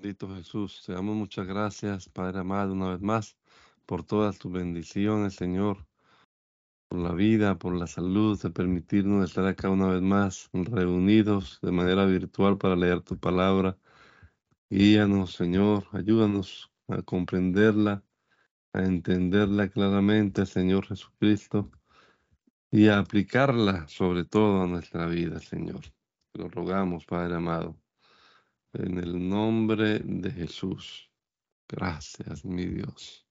Bendito Jesús, te damos muchas gracias, Padre amado, una vez más, por todas tus bendiciones, Señor, por la vida, por la salud, de permitirnos estar acá una vez más reunidos de manera virtual para leer tu palabra. Guíanos, Señor, ayúdanos a comprenderla, a entenderla claramente, Señor Jesucristo, y a aplicarla sobre todo a nuestra vida, Señor. Lo rogamos, Padre amado. En el nombre de Jesús. Gracias, mi Dios.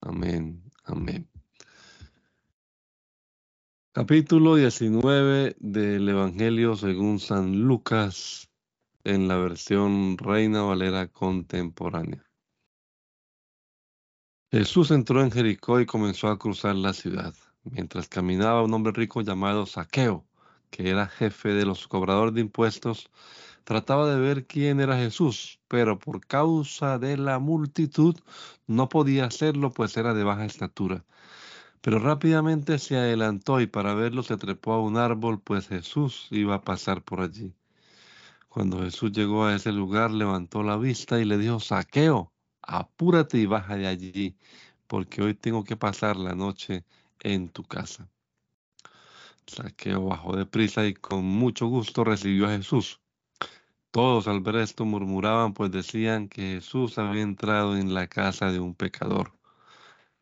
Amén, amén. Capítulo 19 del Evangelio según San Lucas en la versión Reina Valera contemporánea. Jesús entró en Jericó y comenzó a cruzar la ciudad. Mientras caminaba un hombre rico llamado Saqueo, que era jefe de los cobradores de impuestos, Trataba de ver quién era Jesús, pero por causa de la multitud no podía hacerlo, pues era de baja estatura. Pero rápidamente se adelantó y para verlo se trepó a un árbol, pues Jesús iba a pasar por allí. Cuando Jesús llegó a ese lugar, levantó la vista y le dijo, Saqueo, apúrate y baja de allí, porque hoy tengo que pasar la noche en tu casa. Saqueo bajó de prisa y con mucho gusto recibió a Jesús. Todos al ver esto murmuraban, pues decían que Jesús había entrado en la casa de un pecador.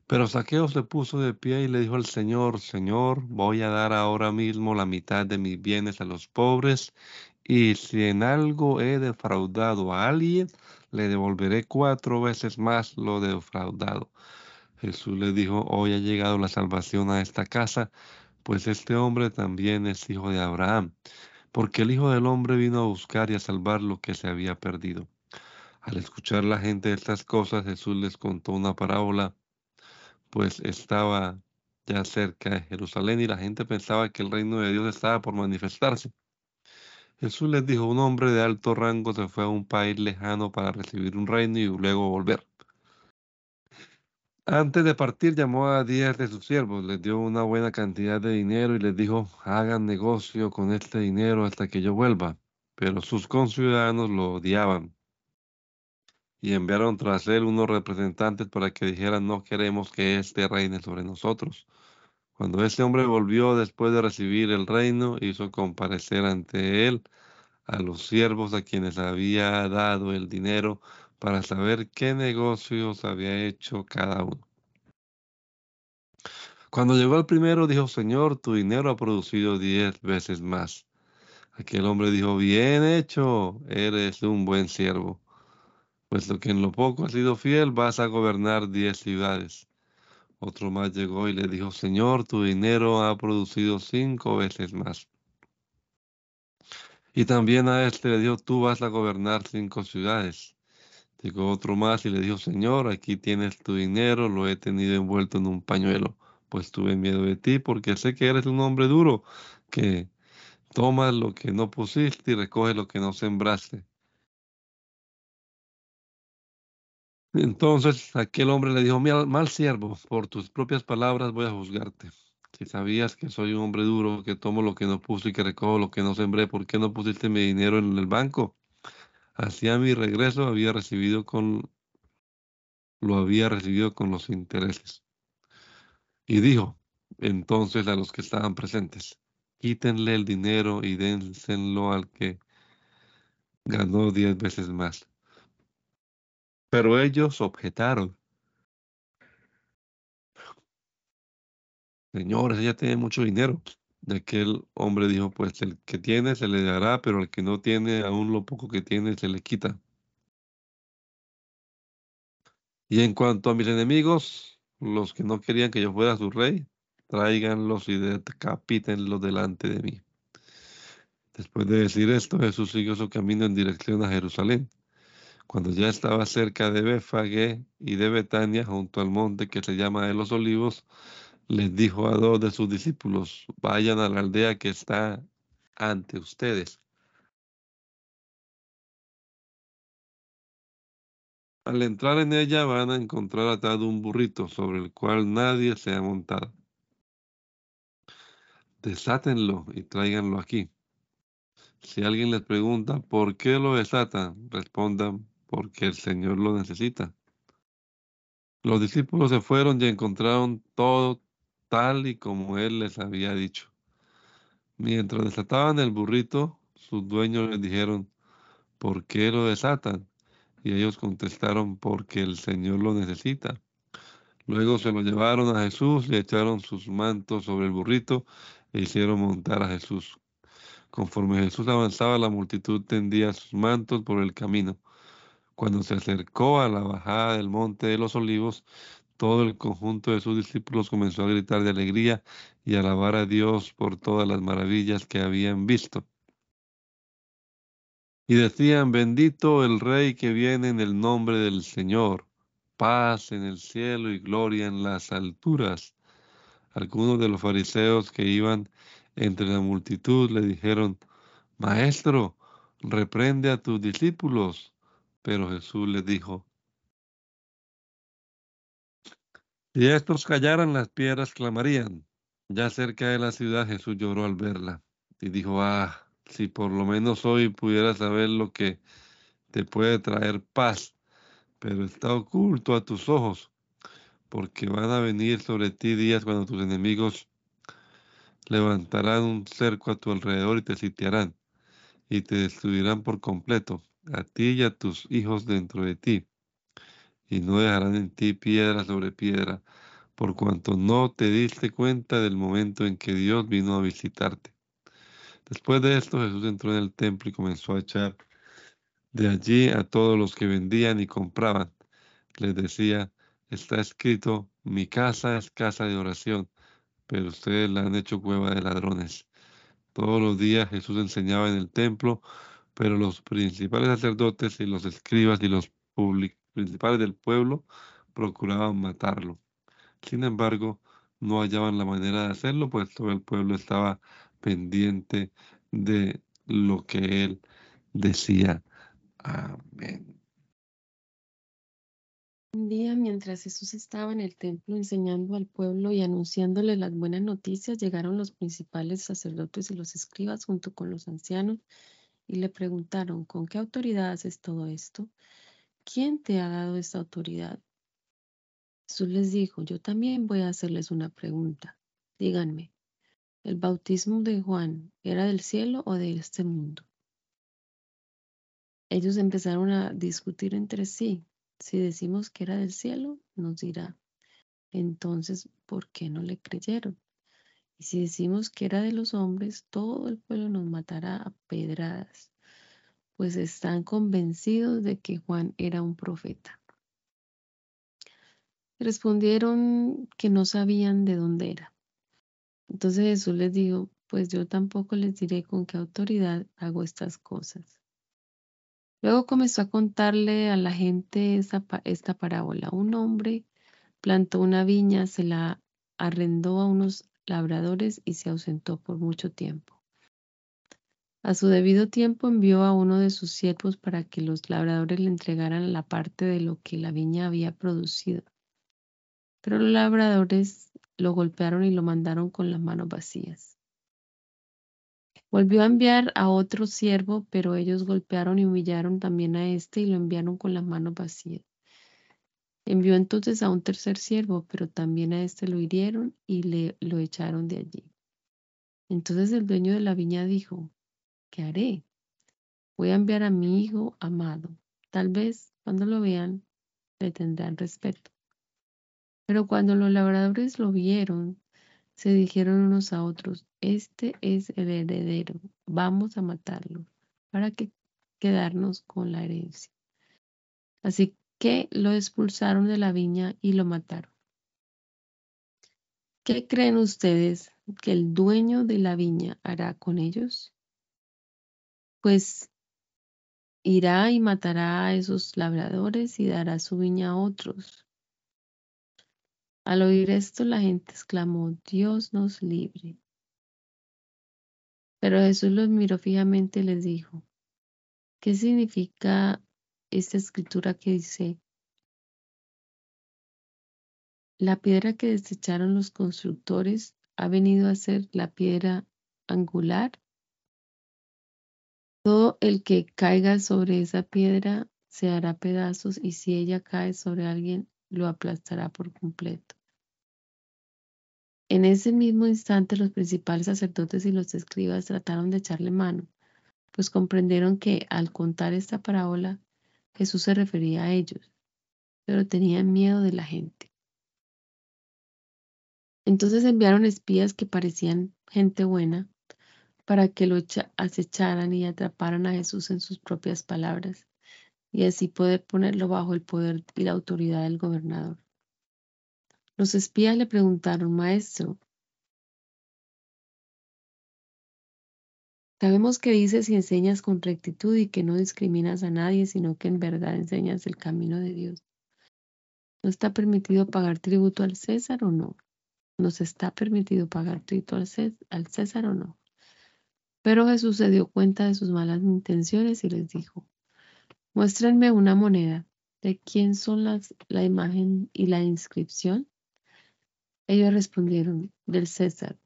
Pero Saqueo se puso de pie y le dijo al Señor, Señor, voy a dar ahora mismo la mitad de mis bienes a los pobres, y si en algo he defraudado a alguien, le devolveré cuatro veces más lo defraudado. Jesús le dijo, hoy ha llegado la salvación a esta casa, pues este hombre también es hijo de Abraham porque el Hijo del Hombre vino a buscar y a salvar lo que se había perdido. Al escuchar la gente estas cosas, Jesús les contó una parábola, pues estaba ya cerca de Jerusalén y la gente pensaba que el reino de Dios estaba por manifestarse. Jesús les dijo, un hombre de alto rango se fue a un país lejano para recibir un reino y luego volver. Antes de partir llamó a diez de sus siervos, les dio una buena cantidad de dinero y les dijo, hagan negocio con este dinero hasta que yo vuelva. Pero sus conciudadanos lo odiaban y enviaron tras él unos representantes para que dijeran, no queremos que éste reine sobre nosotros. Cuando ese hombre volvió después de recibir el reino, hizo comparecer ante él a los siervos a quienes había dado el dinero para saber qué negocios había hecho cada uno. Cuando llegó el primero, dijo, Señor, tu dinero ha producido diez veces más. Aquel hombre dijo, bien hecho, eres un buen siervo. Puesto que en lo poco has sido fiel, vas a gobernar diez ciudades. Otro más llegó y le dijo, Señor, tu dinero ha producido cinco veces más. Y también a este le dijo, tú vas a gobernar cinco ciudades. Llegó otro más y le dijo, Señor, aquí tienes tu dinero, lo he tenido envuelto en un pañuelo, pues tuve miedo de ti, porque sé que eres un hombre duro, que tomas lo que no pusiste y recoges lo que no sembraste. Entonces aquel hombre le dijo, mal siervo, por tus propias palabras voy a juzgarte. Si sabías que soy un hombre duro, que tomo lo que no puse y que recojo lo que no sembré, ¿por qué no pusiste mi dinero en el banco? Hacia mi regreso había recibido con lo había recibido con los intereses. Y dijo entonces a los que estaban presentes, quítenle el dinero y dénselo al que ganó diez veces más. Pero ellos objetaron. Señores, ella tiene mucho dinero. Y aquel hombre dijo, pues el que tiene se le dará, pero el que no tiene, aún lo poco que tiene se le quita. Y en cuanto a mis enemigos, los que no querían que yo fuera su rey, tráiganlos y decapítenlos delante de mí. Después de decir esto, Jesús siguió su camino en dirección a Jerusalén. Cuando ya estaba cerca de Befagé y de Betania, junto al monte que se llama de los olivos, les dijo a dos de sus discípulos, vayan a la aldea que está ante ustedes. Al entrar en ella van a encontrar atado un burrito sobre el cual nadie se ha montado. Desátenlo y tráiganlo aquí. Si alguien les pregunta por qué lo desatan, respondan porque el Señor lo necesita. Los discípulos se fueron y encontraron todo tal y como él les había dicho. Mientras desataban el burrito, sus dueños les dijeron, ¿por qué lo desatan? Y ellos contestaron, porque el Señor lo necesita. Luego se lo llevaron a Jesús, le echaron sus mantos sobre el burrito e hicieron montar a Jesús. Conforme Jesús avanzaba, la multitud tendía sus mantos por el camino. Cuando se acercó a la bajada del monte de los olivos, todo el conjunto de sus discípulos comenzó a gritar de alegría y alabar a Dios por todas las maravillas que habían visto. Y decían, bendito el Rey que viene en el nombre del Señor, paz en el cielo y gloria en las alturas. Algunos de los fariseos que iban entre la multitud le dijeron, Maestro, reprende a tus discípulos. Pero Jesús les dijo, Si estos callaran, las piedras clamarían. Ya cerca de la ciudad Jesús lloró al verla y dijo, ah, si por lo menos hoy pudiera saber lo que te puede traer paz, pero está oculto a tus ojos, porque van a venir sobre ti días cuando tus enemigos levantarán un cerco a tu alrededor y te sitiarán, y te destruirán por completo, a ti y a tus hijos dentro de ti y no dejarán en ti piedra sobre piedra, por cuanto no te diste cuenta del momento en que Dios vino a visitarte. Después de esto, Jesús entró en el templo y comenzó a echar de allí a todos los que vendían y compraban. Les decía, está escrito, mi casa es casa de oración, pero ustedes la han hecho cueva de ladrones. Todos los días Jesús enseñaba en el templo, pero los principales sacerdotes y los escribas y los públicos principales del pueblo procuraban matarlo. Sin embargo, no hallaban la manera de hacerlo, pues todo el pueblo estaba pendiente de lo que él decía. Amén. Un día, mientras Jesús estaba en el templo enseñando al pueblo y anunciándole las buenas noticias, llegaron los principales sacerdotes y los escribas junto con los ancianos y le preguntaron, ¿con qué autoridad haces todo esto? ¿Quién te ha dado esta autoridad? Jesús les dijo, yo también voy a hacerles una pregunta. Díganme, ¿el bautismo de Juan era del cielo o de este mundo? Ellos empezaron a discutir entre sí. Si decimos que era del cielo, nos dirá, entonces, ¿por qué no le creyeron? Y si decimos que era de los hombres, todo el pueblo nos matará a pedradas pues están convencidos de que Juan era un profeta. Respondieron que no sabían de dónde era. Entonces Jesús les dijo, pues yo tampoco les diré con qué autoridad hago estas cosas. Luego comenzó a contarle a la gente esta, esta parábola. Un hombre plantó una viña, se la arrendó a unos labradores y se ausentó por mucho tiempo. A su debido tiempo envió a uno de sus siervos para que los labradores le entregaran la parte de lo que la viña había producido. Pero los labradores lo golpearon y lo mandaron con las manos vacías. Volvió a enviar a otro siervo, pero ellos golpearon y humillaron también a este y lo enviaron con las manos vacías. Envió entonces a un tercer siervo, pero también a este lo hirieron y le lo echaron de allí. Entonces el dueño de la viña dijo, ¿qué haré? Voy a enviar a mi hijo amado. Tal vez cuando lo vean le tendrán respeto. Pero cuando los labradores lo vieron, se dijeron unos a otros, este es el heredero, vamos a matarlo para que quedarnos con la herencia. Así que lo expulsaron de la viña y lo mataron. ¿Qué creen ustedes que el dueño de la viña hará con ellos? Pues irá y matará a esos labradores y dará su viña a otros. Al oír esto, la gente exclamó, Dios nos libre. Pero Jesús los miró fijamente y les dijo, ¿qué significa esta escritura que dice, la piedra que desecharon los constructores ha venido a ser la piedra angular? Todo el que caiga sobre esa piedra se hará pedazos y si ella cae sobre alguien, lo aplastará por completo. En ese mismo instante los principales sacerdotes y los escribas trataron de echarle mano, pues comprendieron que al contar esta parábola Jesús se refería a ellos, pero tenían miedo de la gente. Entonces enviaron espías que parecían gente buena para que lo acecharan y atraparan a Jesús en sus propias palabras y así poder ponerlo bajo el poder y la autoridad del gobernador. Los espías le preguntaron, Maestro, sabemos que dices y enseñas con rectitud y que no discriminas a nadie, sino que en verdad enseñas el camino de Dios. ¿No está permitido pagar tributo al César o no? ¿Nos está permitido pagar tributo al César o no? Pero Jesús se dio cuenta de sus malas intenciones y les dijo, muéstrenme una moneda. ¿De quién son las, la imagen y la inscripción? Ellos respondieron, del César.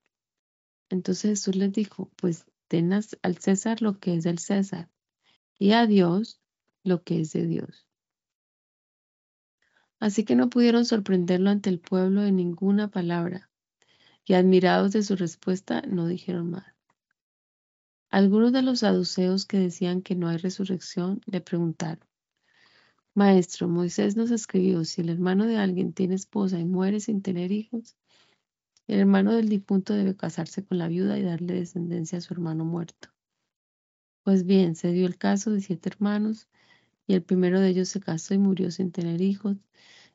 Entonces Jesús les dijo, pues den al César lo que es del César y a Dios lo que es de Dios. Así que no pudieron sorprenderlo ante el pueblo de ninguna palabra, y admirados de su respuesta no dijeron más. Algunos de los saduceos que decían que no hay resurrección le preguntaron, Maestro, Moisés nos escribió, si el hermano de alguien tiene esposa y muere sin tener hijos, el hermano del difunto debe casarse con la viuda y darle descendencia a su hermano muerto. Pues bien, se dio el caso de siete hermanos, y el primero de ellos se casó y murió sin tener hijos.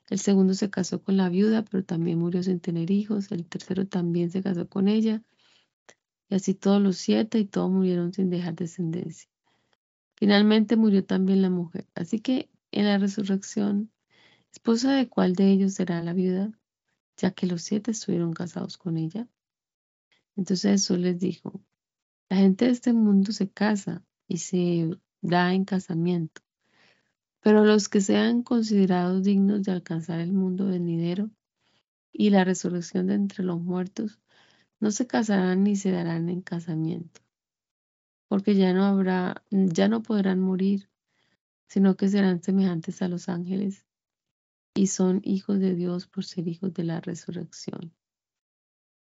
El segundo se casó con la viuda, pero también murió sin tener hijos. El tercero también se casó con ella. Y así todos los siete y todos murieron sin dejar descendencia. Finalmente murió también la mujer. Así que en la resurrección, esposa de cuál de ellos será la viuda, ya que los siete estuvieron casados con ella. Entonces Jesús les dijo, la gente de este mundo se casa y se da en casamiento, pero los que sean considerados dignos de alcanzar el mundo venidero y la resurrección de entre los muertos, no se casarán ni se darán en casamiento, porque ya no habrá, ya no podrán morir, sino que serán semejantes a los ángeles y son hijos de Dios por ser hijos de la resurrección.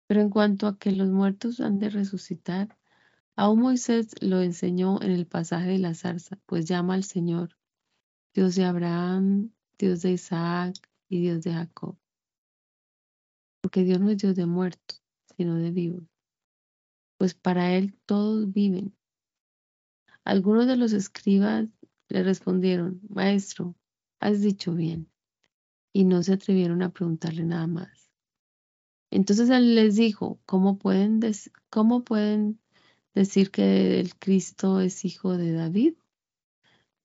Pero en cuanto a que los muertos han de resucitar, aún Moisés lo enseñó en el pasaje de la zarza, pues llama al Señor, Dios de Abraham, Dios de Isaac y Dios de Jacob. Porque Dios no es Dios de muertos, sino de vivos, pues para Él todos viven. Algunos de los escribas le respondieron, Maestro, has dicho bien, y no se atrevieron a preguntarle nada más. Entonces él les dijo, ¿cómo pueden, cómo pueden decir que el Cristo es hijo de David?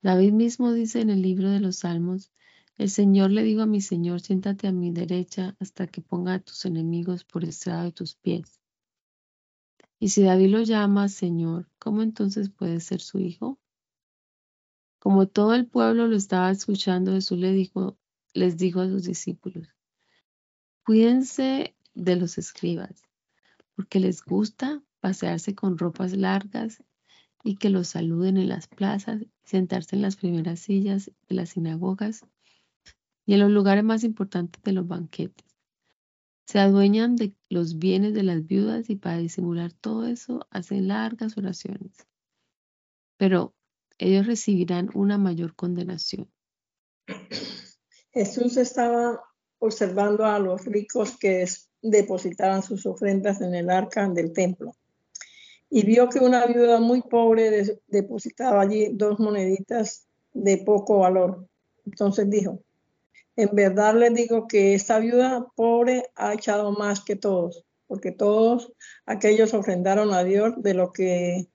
David mismo dice en el libro de los Salmos, el Señor le dijo a mi Señor, siéntate a mi derecha hasta que ponga a tus enemigos por estrado de tus pies. Y si David lo llama Señor, ¿cómo entonces puede ser su hijo? Como todo el pueblo lo estaba escuchando, Jesús le dijo, les dijo a sus discípulos, cuídense de los escribas, porque les gusta pasearse con ropas largas y que los saluden en las plazas, sentarse en las primeras sillas de las sinagogas y en los lugares más importantes de los banquetes. Se adueñan de los bienes de las viudas y para disimular todo eso hacen largas oraciones. Pero ellos recibirán una mayor condenación. Jesús estaba observando a los ricos que depositaban sus ofrendas en el arca del templo y vio que una viuda muy pobre depositaba allí dos moneditas de poco valor. Entonces dijo, en verdad les digo que esta viuda pobre ha echado más que todos, porque todos aquellos ofrendaron a Dios de lo que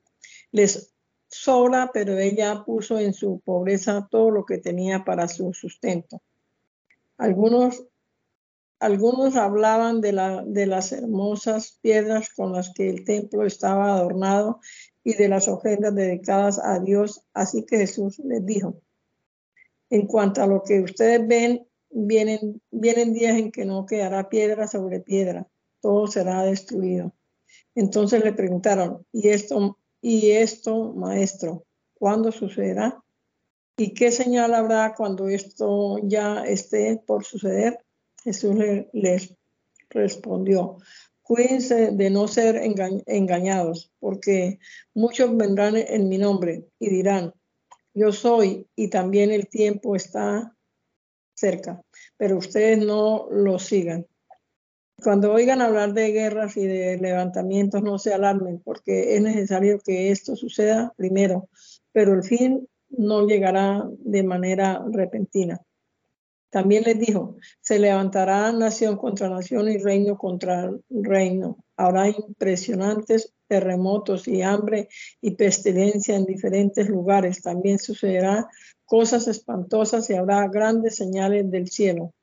les sobra, pero ella puso en su pobreza todo lo que tenía para su sustento. Algunos, algunos hablaban de, la, de las hermosas piedras con las que el templo estaba adornado y de las ofrendas dedicadas a Dios. Así que Jesús les dijo, en cuanto a lo que ustedes ven, vienen, vienen días en que no quedará piedra sobre piedra, todo será destruido. Entonces le preguntaron, ¿y esto y esto, maestro, ¿cuándo sucederá? ¿Y qué señal habrá cuando esto ya esté por suceder? Jesús les respondió, cuídense de no ser engañados, porque muchos vendrán en mi nombre y dirán, yo soy y también el tiempo está cerca, pero ustedes no lo sigan. Cuando oigan hablar de guerras y de levantamientos, no se alarmen, porque es necesario que esto suceda primero, pero el fin no llegará de manera repentina. También les dijo, se levantará nación contra nación y reino contra reino. Habrá impresionantes terremotos y hambre y pestilencia en diferentes lugares. También sucederá cosas espantosas y habrá grandes señales del cielo.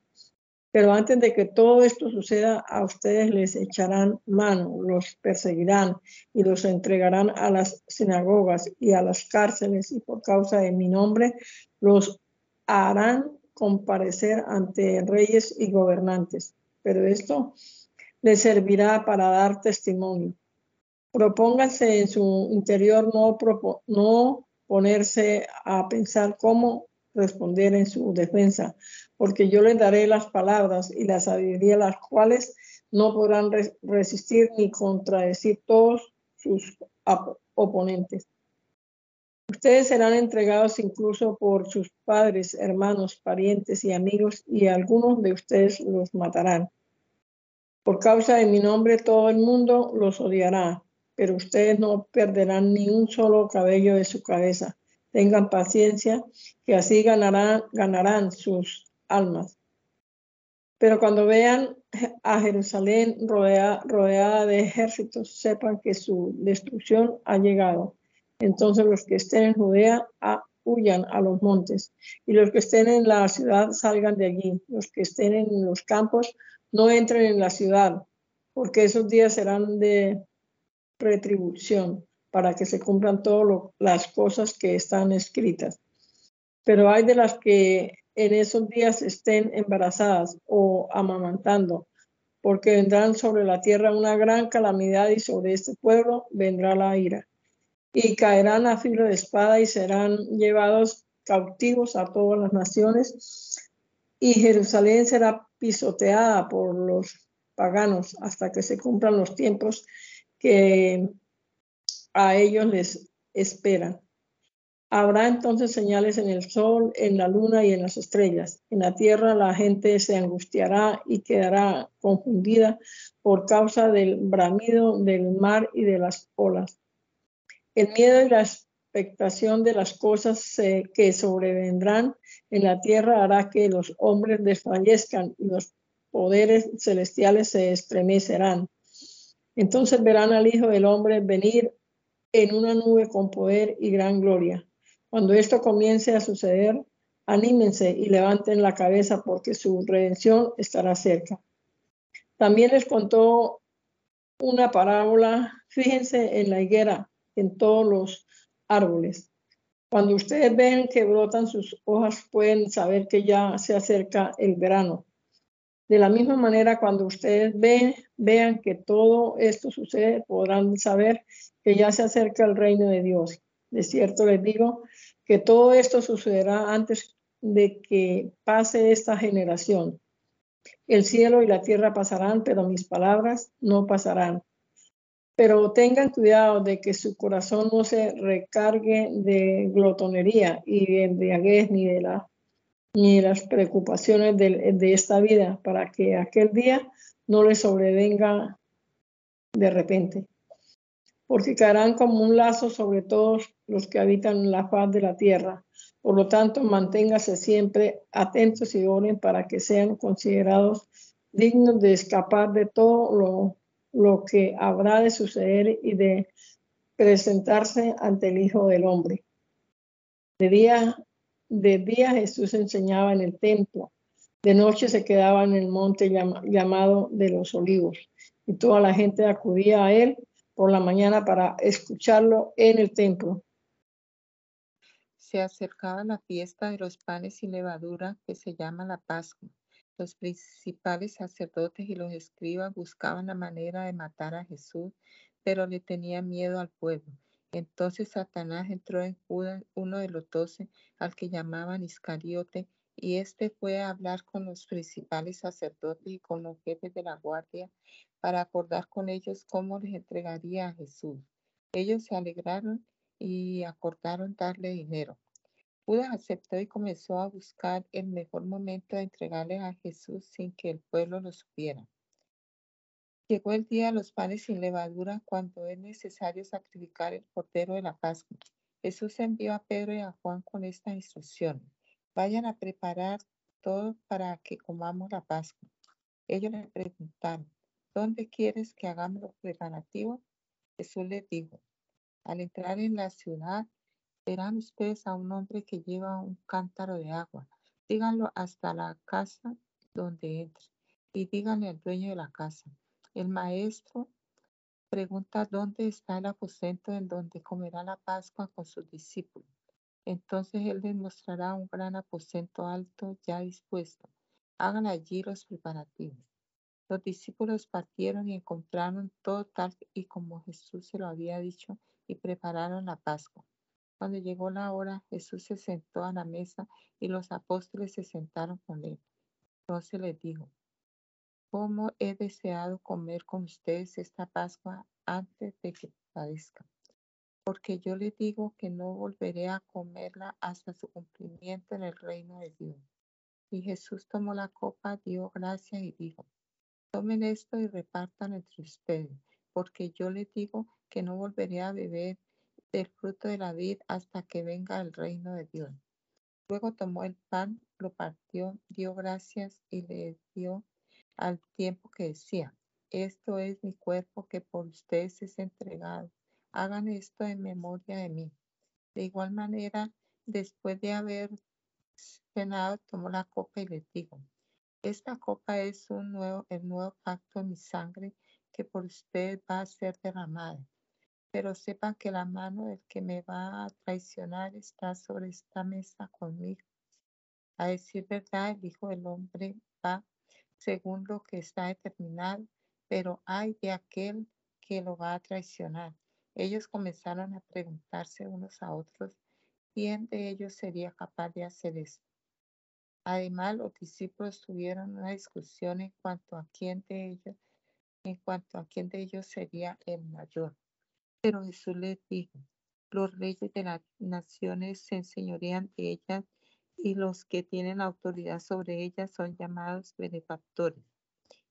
Pero antes de que todo esto suceda, a ustedes les echarán mano, los perseguirán y los entregarán a las sinagogas y a las cárceles y por causa de mi nombre los harán comparecer ante reyes y gobernantes. Pero esto les servirá para dar testimonio. Propónganse en su interior no, no ponerse a pensar cómo responder en su defensa, porque yo les daré las palabras y la sabiduría, las cuales no podrán resistir ni contradecir todos sus oponentes. Ustedes serán entregados incluso por sus padres, hermanos, parientes y amigos, y algunos de ustedes los matarán. Por causa de mi nombre todo el mundo los odiará, pero ustedes no perderán ni un solo cabello de su cabeza tengan paciencia, que así ganarán, sus almas. Pero cuando vean a Jerusalén rodeada de ejércitos, sepan que su destrucción ha llegado. Entonces los que estén en Judea huyan a los montes, y los que estén en la ciudad salgan de allí. Los que estén en los campos no entren en la ciudad, porque esos días serán de retribución para que se cumplan todas las cosas que están escritas. Pero hay de las que en esos días estén embarazadas o amamantando, porque vendrán sobre la tierra una gran calamidad y sobre este pueblo vendrá la ira. Y caerán a filo de espada y serán llevados cautivos a todas las naciones. Y Jerusalén será pisoteada por los paganos hasta que se cumplan los tiempos que a ellos les esperan. Habrá entonces señales en el sol, en la luna y en las estrellas. En la tierra la gente se angustiará y quedará confundida por causa del bramido del mar y de las olas. El miedo y la expectación de las cosas que sobrevendrán en la tierra hará que los hombres desfallezcan y los poderes celestiales se estremecerán. Entonces verán al Hijo del Hombre venir en una nube con poder y gran gloria. Cuando esto comience a suceder, anímense y levanten la cabeza porque su redención estará cerca. También les contó una parábola, fíjense en la higuera, en todos los árboles. Cuando ustedes ven que brotan sus hojas, pueden saber que ya se acerca el verano. De la misma manera, cuando ustedes vean que todo esto sucede, podrán saber que ya se acerca el reino de Dios. De cierto les digo que todo esto sucederá antes de que pase esta generación. El cielo y la tierra pasarán, pero mis palabras no pasarán. Pero tengan cuidado de que su corazón no se recargue de glotonería y de embriaguez ni de, la, ni las preocupaciones de, esta vida, para que aquel día no les sobrevenga de repente porque caerán como un lazo sobre todos los que habitan la faz de la tierra. Por lo tanto, manténgase siempre atentos y oren para que sean considerados dignos de escapar de todo lo, lo que habrá de suceder y de presentarse ante el Hijo del Hombre. De día, de día Jesús enseñaba en el templo, de noche se quedaba en el monte llamado de los olivos, y toda la gente acudía a él por la mañana para escucharlo en el templo. Se acercaba la fiesta de los panes sin levadura que se llama la Pascua. Los principales sacerdotes y los escribas buscaban la manera de matar a Jesús, pero le tenían miedo al pueblo Entonces Satanás entró en Judas, uno de los doce, al que llamaban Iscariote, y éste fue a hablar con los principales sacerdotes y con los jefes de la guardia para acordar con ellos cómo les entregaría a Jesús. Ellos se alegraron y acordaron darle dinero. Judas aceptó y comenzó a buscar el mejor momento de entregarle a Jesús sin que el pueblo lo supiera. Llegó el día de los panes sin levadura cuando es necesario sacrificar el cordero de la Pascua. Jesús envió a Pedro y a Juan con esta instrucción. Vayan a preparar todo para que comamos la Pascua. Ellos le preguntaron, ¿dónde quieres que hagamos los preparativos? Jesús les dijo, al entrar en la ciudad, verán ustedes a un hombre que lleva un cántaro de agua. Díganlo hasta la casa donde entre y díganle al dueño de la casa. El maestro pregunta dónde está el aposento en donde comerá la Pascua con sus discípulos. Entonces él les mostrará un gran aposento alto ya dispuesto. Hagan allí los preparativos. Los discípulos partieron y encontraron todo tal y como Jesús se lo había dicho y prepararon la Pascua. Cuando llegó la hora, Jesús se sentó a la mesa y los apóstoles se sentaron con él. Entonces les dijo, ¿cómo he deseado comer con ustedes esta Pascua antes de que padezca? porque yo le digo que no volveré a comerla hasta su cumplimiento en el reino de Dios. Y Jesús tomó la copa, dio gracias y dijo, tomen esto y repartan entre ustedes, porque yo les digo que no volveré a beber del fruto de la vid hasta que venga el reino de Dios. Luego tomó el pan, lo partió, dio gracias y le dio al tiempo que decía, esto es mi cuerpo que por ustedes es entregado hagan esto en memoria de mí. De igual manera, después de haber cenado, tomó la copa y les dijo, esta copa es un nuevo, el nuevo pacto de mi sangre que por usted va a ser derramada. Pero sepan que la mano del que me va a traicionar está sobre esta mesa conmigo. A decir verdad, el Hijo del Hombre va según lo que está determinado, pero hay de aquel que lo va a traicionar. Ellos comenzaron a preguntarse unos a otros quién de ellos sería capaz de hacer esto. Además, los discípulos tuvieron una discusión en cuanto a quién de ellos, en cuanto a quién de ellos sería el mayor. Pero Jesús les dijo, los reyes de las naciones se enseñorean de ellas y los que tienen autoridad sobre ellas son llamados benefactores.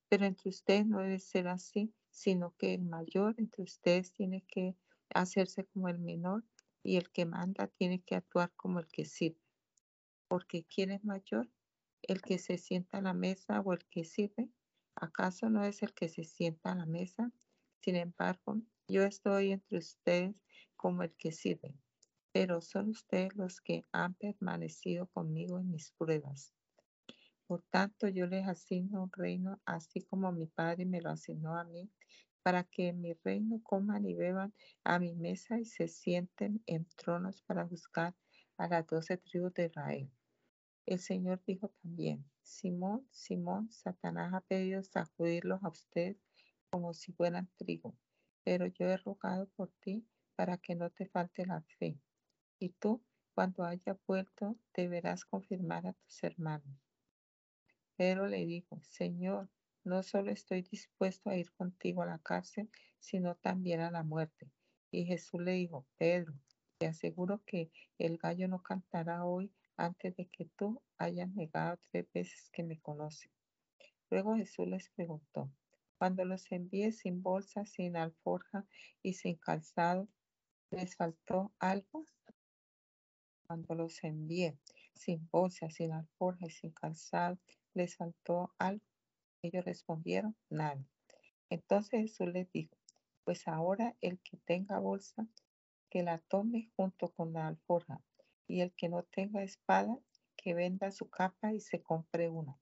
Pero entre ustedes no debe ser así, sino que el mayor entre ustedes tiene que hacerse como el menor y el que manda tiene que actuar como el que sirve. Porque ¿quién es mayor? ¿El que se sienta a la mesa o el que sirve? ¿Acaso no es el que se sienta a la mesa? Sin embargo, yo estoy entre ustedes como el que sirve, pero son ustedes los que han permanecido conmigo en mis pruebas. Por tanto, yo les asigno un reino, así como mi Padre me lo asignó a mí, para que en mi reino coman y beban a mi mesa y se sienten en tronos para buscar a las doce tribus de Israel. El Señor dijo también, Simón, Simón, Satanás ha pedido sacudirlos a usted como si fueran trigo, pero yo he rogado por ti para que no te falte la fe. Y tú, cuando haya vuelto, deberás confirmar a tus hermanos. Pero le dijo, Señor, no solo estoy dispuesto a ir contigo a la cárcel, sino también a la muerte. Y Jesús le dijo, Pedro, te aseguro que el gallo no cantará hoy antes de que tú hayas negado tres veces que me conoces. Luego Jesús les preguntó, cuando los envié sin bolsa, sin alforja y sin calzado, ¿les faltó algo? Cuando los envié sin bolsa, sin alforja y sin calzado, ¿les faltó algo? Ellos respondieron, nada. Entonces Jesús les dijo, pues ahora el que tenga bolsa, que la tome junto con la alforja, y el que no tenga espada, que venda su capa y se compre una.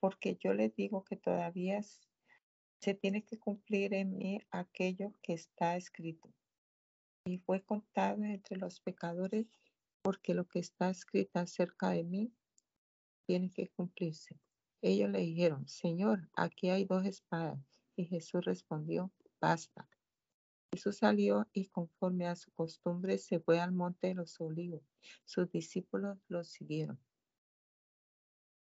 Porque yo les digo que todavía se tiene que cumplir en mí aquello que está escrito. Y fue contado entre los pecadores porque lo que está escrito acerca de mí tiene que cumplirse. Ellos le dijeron, Señor, aquí hay dos espadas. Y Jesús respondió, basta. Jesús salió y conforme a su costumbre se fue al monte de los olivos. Sus discípulos lo siguieron.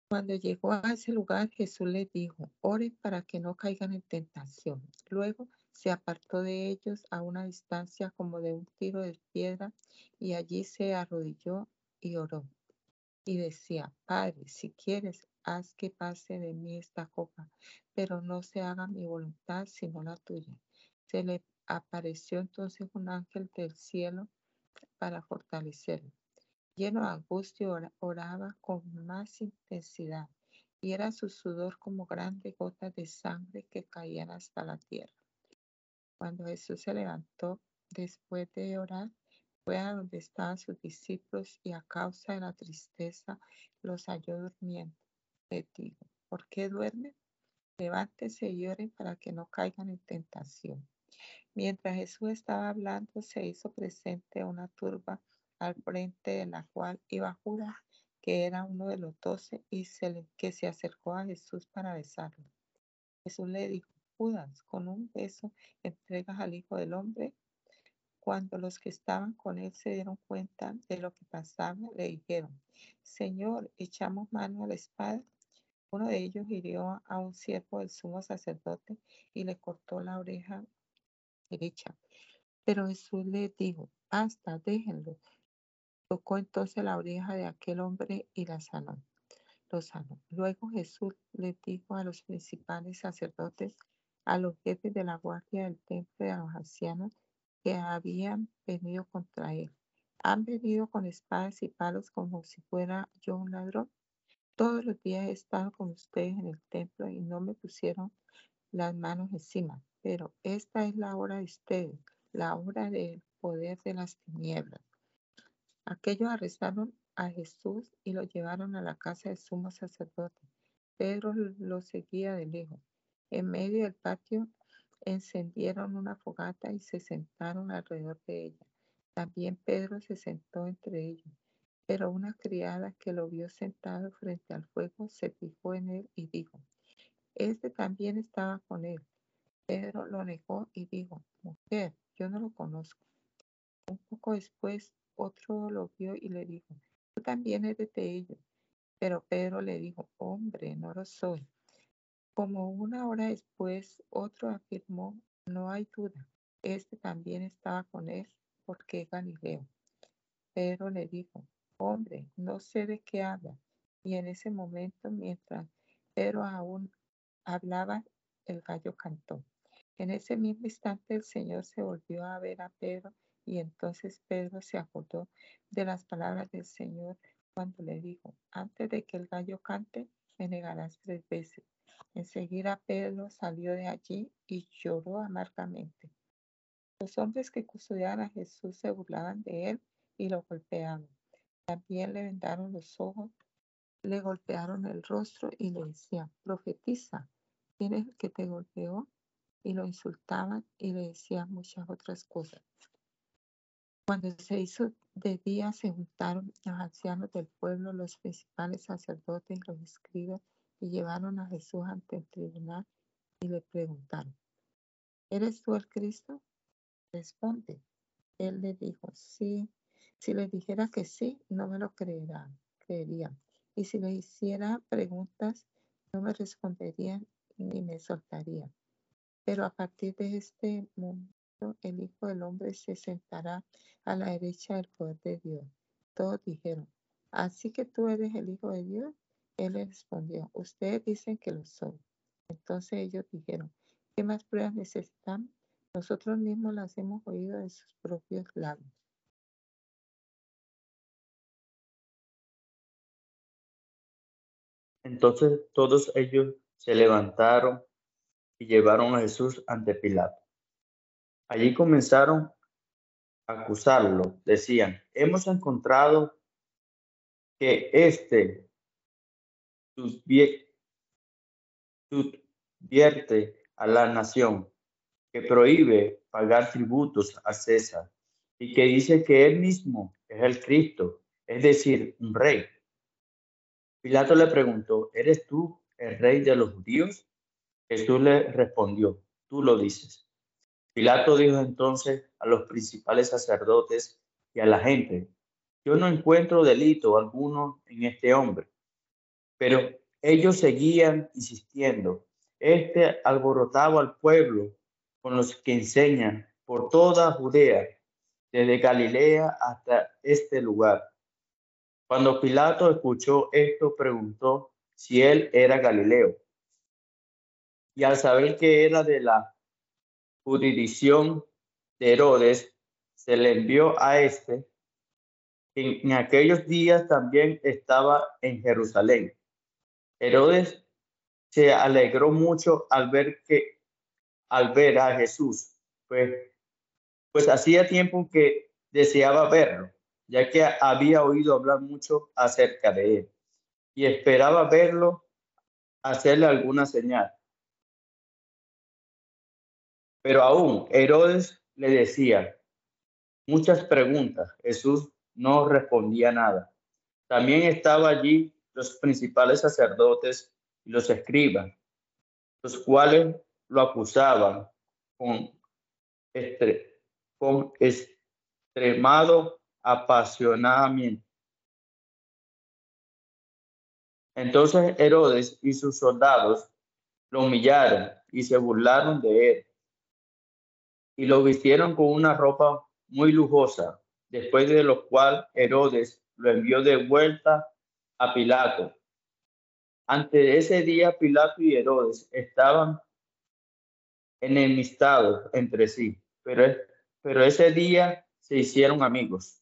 Cuando llegó a ese lugar, Jesús les dijo, oren para que no caigan en tentación. Luego se apartó de ellos a una distancia como de un tiro de piedra y allí se arrodilló y oró. Y decía, Padre, si quieres, haz que pase de mí esta copa, pero no se haga mi voluntad sino la tuya. Se le apareció entonces un ángel del cielo para fortalecerlo lleno de angustia, oraba con más intensidad y era su sudor como grandes gotas de sangre que caían hasta la tierra. Cuando Jesús se levantó después de orar, fue a donde estaban sus discípulos y a causa de la tristeza los halló durmiendo. Le dijo, ¿por qué duermen? Levántese y oren para que no caigan en tentación. Mientras Jesús estaba hablando, se hizo presente una turba al frente de la cual iba Judas, que era uno de los doce, y que se acercó a Jesús para besarlo. Jesús le dijo, Judas, con un beso entregas al Hijo del Hombre. Cuando los que estaban con él se dieron cuenta de lo que pasaba, le dijeron, Señor, echamos mano a la espada. Uno de ellos hirió a un siervo del sumo sacerdote y le cortó la oreja derecha. Pero Jesús le dijo, basta, déjenlo, Tocó entonces la oreja de aquel hombre y la sanó. Lo sanó. Luego Jesús le dijo a los principales sacerdotes, a los jefes de la guardia del templo y a los ancianos que habían venido contra él. Han venido con espadas y palos como si fuera yo un ladrón. Todos los días he estado con ustedes en el templo y no me pusieron las manos encima. Pero esta es la hora de ustedes, la hora del poder de las tinieblas. Aquellos arrestaron a Jesús y lo llevaron a la casa del sumo sacerdote. Pedro lo seguía de lejos. En medio del patio encendieron una fogata y se sentaron alrededor de ella. También Pedro se sentó entre ellos. Pero una criada que lo vio sentado frente al fuego se fijó en él y dijo, Este también estaba con él. Pedro lo negó y dijo, Mujer, yo no lo conozco. Un poco después otro lo vio y le dijo, tú también eres de ellos. Pero Pedro le dijo, hombre, no lo soy. Como una hora después, otro afirmó, no hay duda, este también estaba con él porque Galileo. Pedro le dijo, hombre, no sé de qué habla. Y en ese momento, mientras Pedro aún hablaba, el gallo cantó. En ese mismo instante el Señor se volvió a ver a Pedro y entonces Pedro se acordó de las palabras del Señor cuando le dijo, antes de que el gallo cante, me negarás tres veces. Enseguida Pedro salió de allí y lloró amargamente. Los hombres que custodiaban a Jesús se burlaban de él y lo golpeaban. También le vendaron los ojos, le golpearon el rostro y le decían, profetiza, ¿quién que te golpeó? Y lo insultaban y le decían muchas otras cosas. Cuando se hizo de día, se juntaron los ancianos del pueblo, los principales sacerdotes los escribas, y llevaron a Jesús ante el tribunal y le preguntaron, ¿eres tú el Cristo? Responde. Él le dijo, sí. Si le dijera que sí, no me lo creerán, creerían. Y si le hiciera preguntas, no me responderían ni me soltarían. Pero a partir de este momento, el Hijo del Hombre se sentará a la derecha del poder de Dios. Todos dijeron, ¿así que tú eres el Hijo de Dios? Él respondió, ustedes dicen que lo soy. Entonces ellos dijeron, ¿qué más pruebas necesitan? Nosotros mismos las hemos oído de sus propios labios. Entonces todos ellos se levantaron y llevaron a Jesús ante Pilato. Allí comenzaron a acusarlo. Decían, hemos encontrado que este subvierte a la nación, que prohíbe pagar tributos a César y que dice que él mismo es el Cristo, es decir, un rey. Pilato le preguntó, ¿eres tú el rey de los judíos? Jesús le respondió, tú lo dices. Pilato dijo entonces a los principales sacerdotes y a la gente, yo no encuentro delito alguno en este hombre. Pero ellos seguían insistiendo. Este alborotaba al pueblo con los que enseñan por toda Judea, desde Galilea hasta este lugar. Cuando Pilato escuchó esto, preguntó si él era Galileo. Y al saber que era de la jurisdicción de Herodes, se le envió a este, en aquellos días también estaba en Jerusalén. Herodes se alegró mucho al ver que al ver a Jesús, pues, pues hacía tiempo que deseaba verlo, ya que había oído hablar mucho acerca de él y esperaba verlo, hacerle alguna señal. Pero aún Herodes le decía muchas preguntas. Jesús no respondía nada. También estaba allí los principales sacerdotes y los escribas, los cuales lo acusaban con, este, con extremado apasionamiento. Entonces Herodes y sus soldados lo humillaron y se burlaron de él y lo vistieron con una ropa muy lujosa, después de lo cual Herodes lo envió de vuelta a Pilato. Ante ese día, Pilato y Herodes estaban enemistados entre sí, pero, pero ese día se hicieron amigos.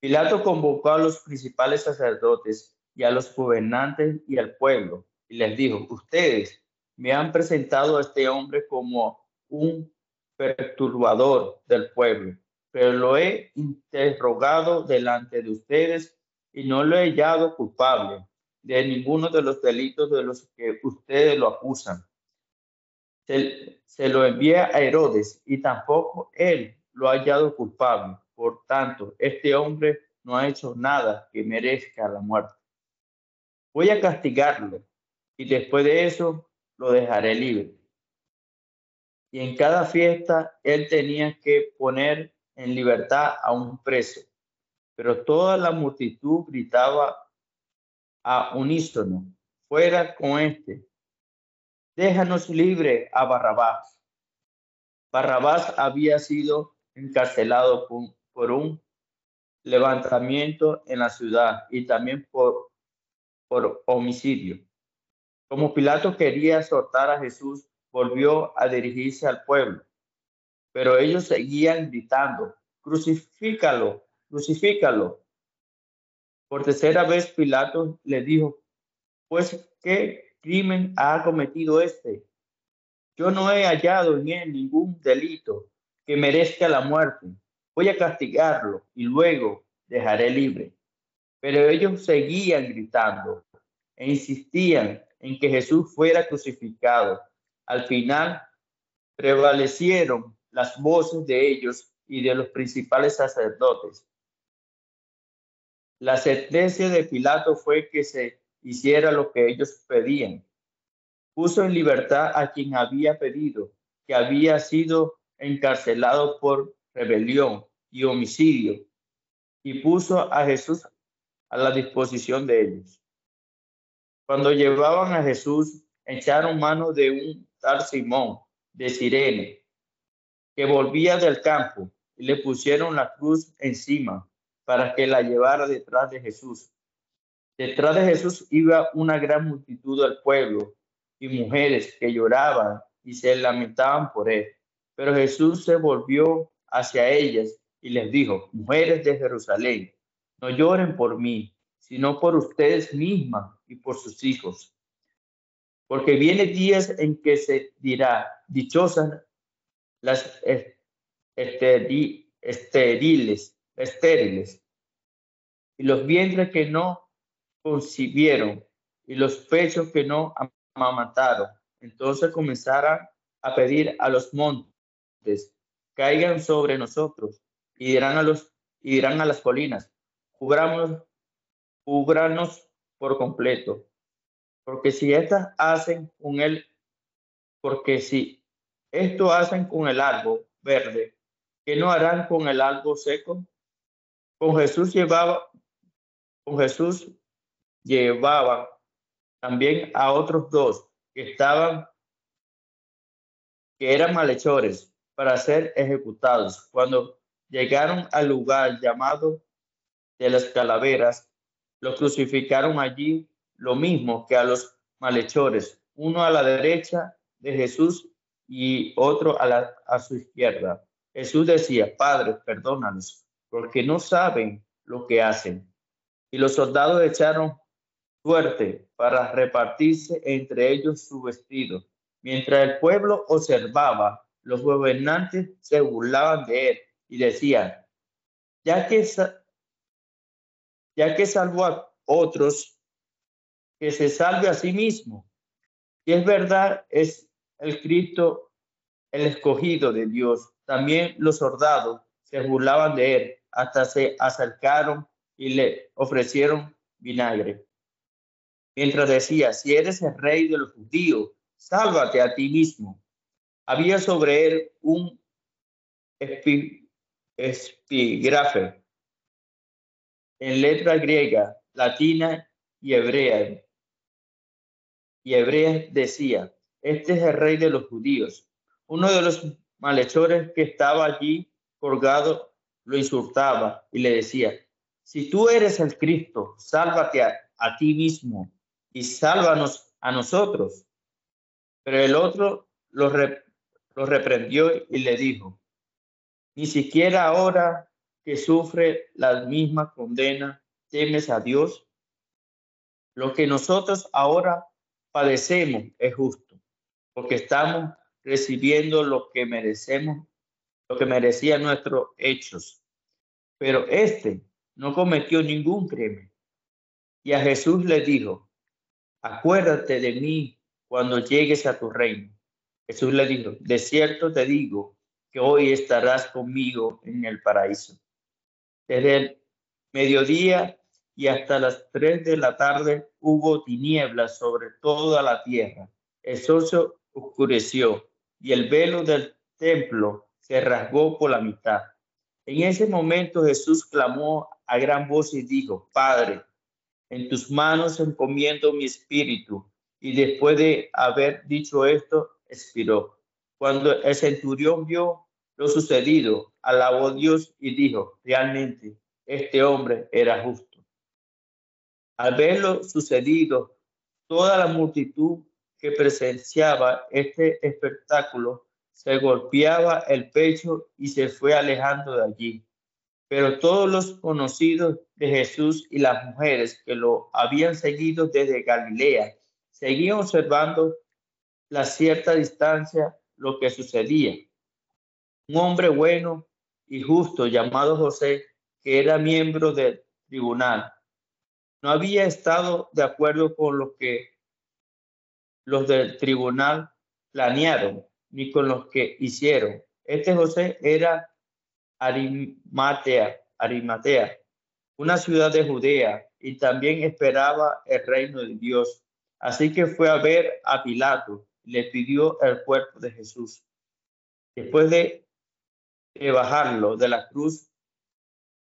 Pilato convocó a los principales sacerdotes y a los gobernantes y al pueblo y les dijo, ustedes me han presentado a este hombre como un perturbador del pueblo, pero lo he interrogado delante de ustedes y no lo he hallado culpable de ninguno de los delitos de los que ustedes lo acusan. Se, lo envía a Herodes y tampoco él lo ha hallado culpable. Por tanto, este hombre no ha hecho nada que merezca la muerte. Voy a castigarlo y después de eso lo dejaré libre y en cada fiesta él tenía que poner en libertad a un preso. Pero toda la multitud gritaba a unísono, fuera con este, déjanos libre a Barrabás. Barrabás había sido encarcelado por, un levantamiento en la ciudad y también por, homicidio. Como Pilato quería soltar a Jesús, volvió a dirigirse al pueblo, pero ellos seguían gritando, crucifícalo, crucifícalo. Por tercera vez Pilato le dijo, pues, ¿qué crimen ha cometido este? Yo no he hallado en él ningún delito que merezca la muerte. Voy a castigarlo y luego dejaré libre. Pero ellos seguían gritando e insistían en que Jesús fuera crucificado. Al final prevalecieron las voces de ellos y de los principales sacerdotes. La sentencia de Pilato fue que se hiciera lo que ellos pedían. Puso en libertad a quien había pedido, que había sido encarcelado por rebelión y homicidio, y puso a Jesús a la disposición de ellos. Cuando llevaban a Jesús, echaron mano de un tal Simón de Sirene, que volvía del campo, y le pusieron la cruz encima para que la llevara detrás de Jesús. Detrás de Jesús iba una gran multitud del pueblo y mujeres que lloraban y se lamentaban por él. Pero Jesús se volvió hacia ellas y les dijo, mujeres de Jerusalén, no lloren por mí, sino por ustedes mismas y por sus hijos porque viene días en que se dirá, dichosas las estériles, estériles, y los vientres que no concibieron, y los pechos que no amamantaron. Entonces comenzarán a pedir a los montes, caigan sobre nosotros, y dirán a, los, y dirán a las colinas, cubramos, cubranos por completo porque si estas hacen con él, porque si Esto hacen con el árbol verde, ¿qué no harán con el árbol seco? Con Jesús llevaba, con Jesús llevaba también a otros dos que estaban, que eran malhechores para ser ejecutados. Cuando llegaron al lugar llamado de las calaveras, los crucificaron allí lo mismo que a los malhechores, uno a la derecha de Jesús y otro a, la, a su izquierda. Jesús decía, Padre, perdónanos, porque no saben lo que hacen. Y los soldados echaron suerte para repartirse entre ellos su vestido. Mientras el pueblo observaba, los gobernantes se burlaban de él y decían, ya que, ya que salvó a otros, que se salve a sí mismo. Y es verdad, es el Cristo el escogido de Dios. También los soldados se burlaban de él hasta se acercaron y le ofrecieron vinagre. Mientras decía, si eres el rey de los judíos, sálvate a ti mismo. Había sobre él un epígrafe en letra griega, latina y hebrea. Y hebrea decía, este es el rey de los judíos. Uno de los malhechores que estaba allí colgado lo insultaba y le decía, si tú eres el Cristo, sálvate a, ti mismo y sálvanos a nosotros. Pero el otro lo, reprendió y le dijo, ni siquiera ahora que sufre la misma condena, temes a Dios. Lo que nosotros ahora padecemos es justo, porque estamos recibiendo lo que merecemos, lo que merecían nuestros hechos pero este no cometió ningún crimen. Y a Jesús le dijo, acuérdate de mí cuando llegues a tu reino. Jesús le dijo, de cierto te digo que hoy estarás conmigo en el paraíso. Desde el mediodía y hasta las tres de la tarde hubo tinieblas sobre toda la tierra. El sol oscureció y el velo del templo se rasgó por la mitad. En ese momento Jesús clamó a gran voz y dijo, Padre, en tus manos encomiendo mi espíritu. Y después de haber dicho esto, expiró. Cuando el centurión vio lo sucedido, alabó a Dios y dijo, realmente este hombre era justo. Al ver lo sucedido, toda la multitud que presenciaba este espectáculo se golpeaba el pecho y se fue alejando de allí. Pero todos los conocidos de Jesús y las mujeres que lo habían seguido desde Galilea seguían observando a cierta distancia lo que sucedía. Un hombre bueno y justo llamado José, que era miembro del tribunal, no había estado de acuerdo con lo que los del tribunal planearon ni con los que hicieron. Este José era Arimatea, Arimatea, una ciudad de Judea, y también esperaba el reino de Dios. Así que fue a ver a Pilato le pidió el cuerpo de Jesús. Después de, de bajarlo de la cruz,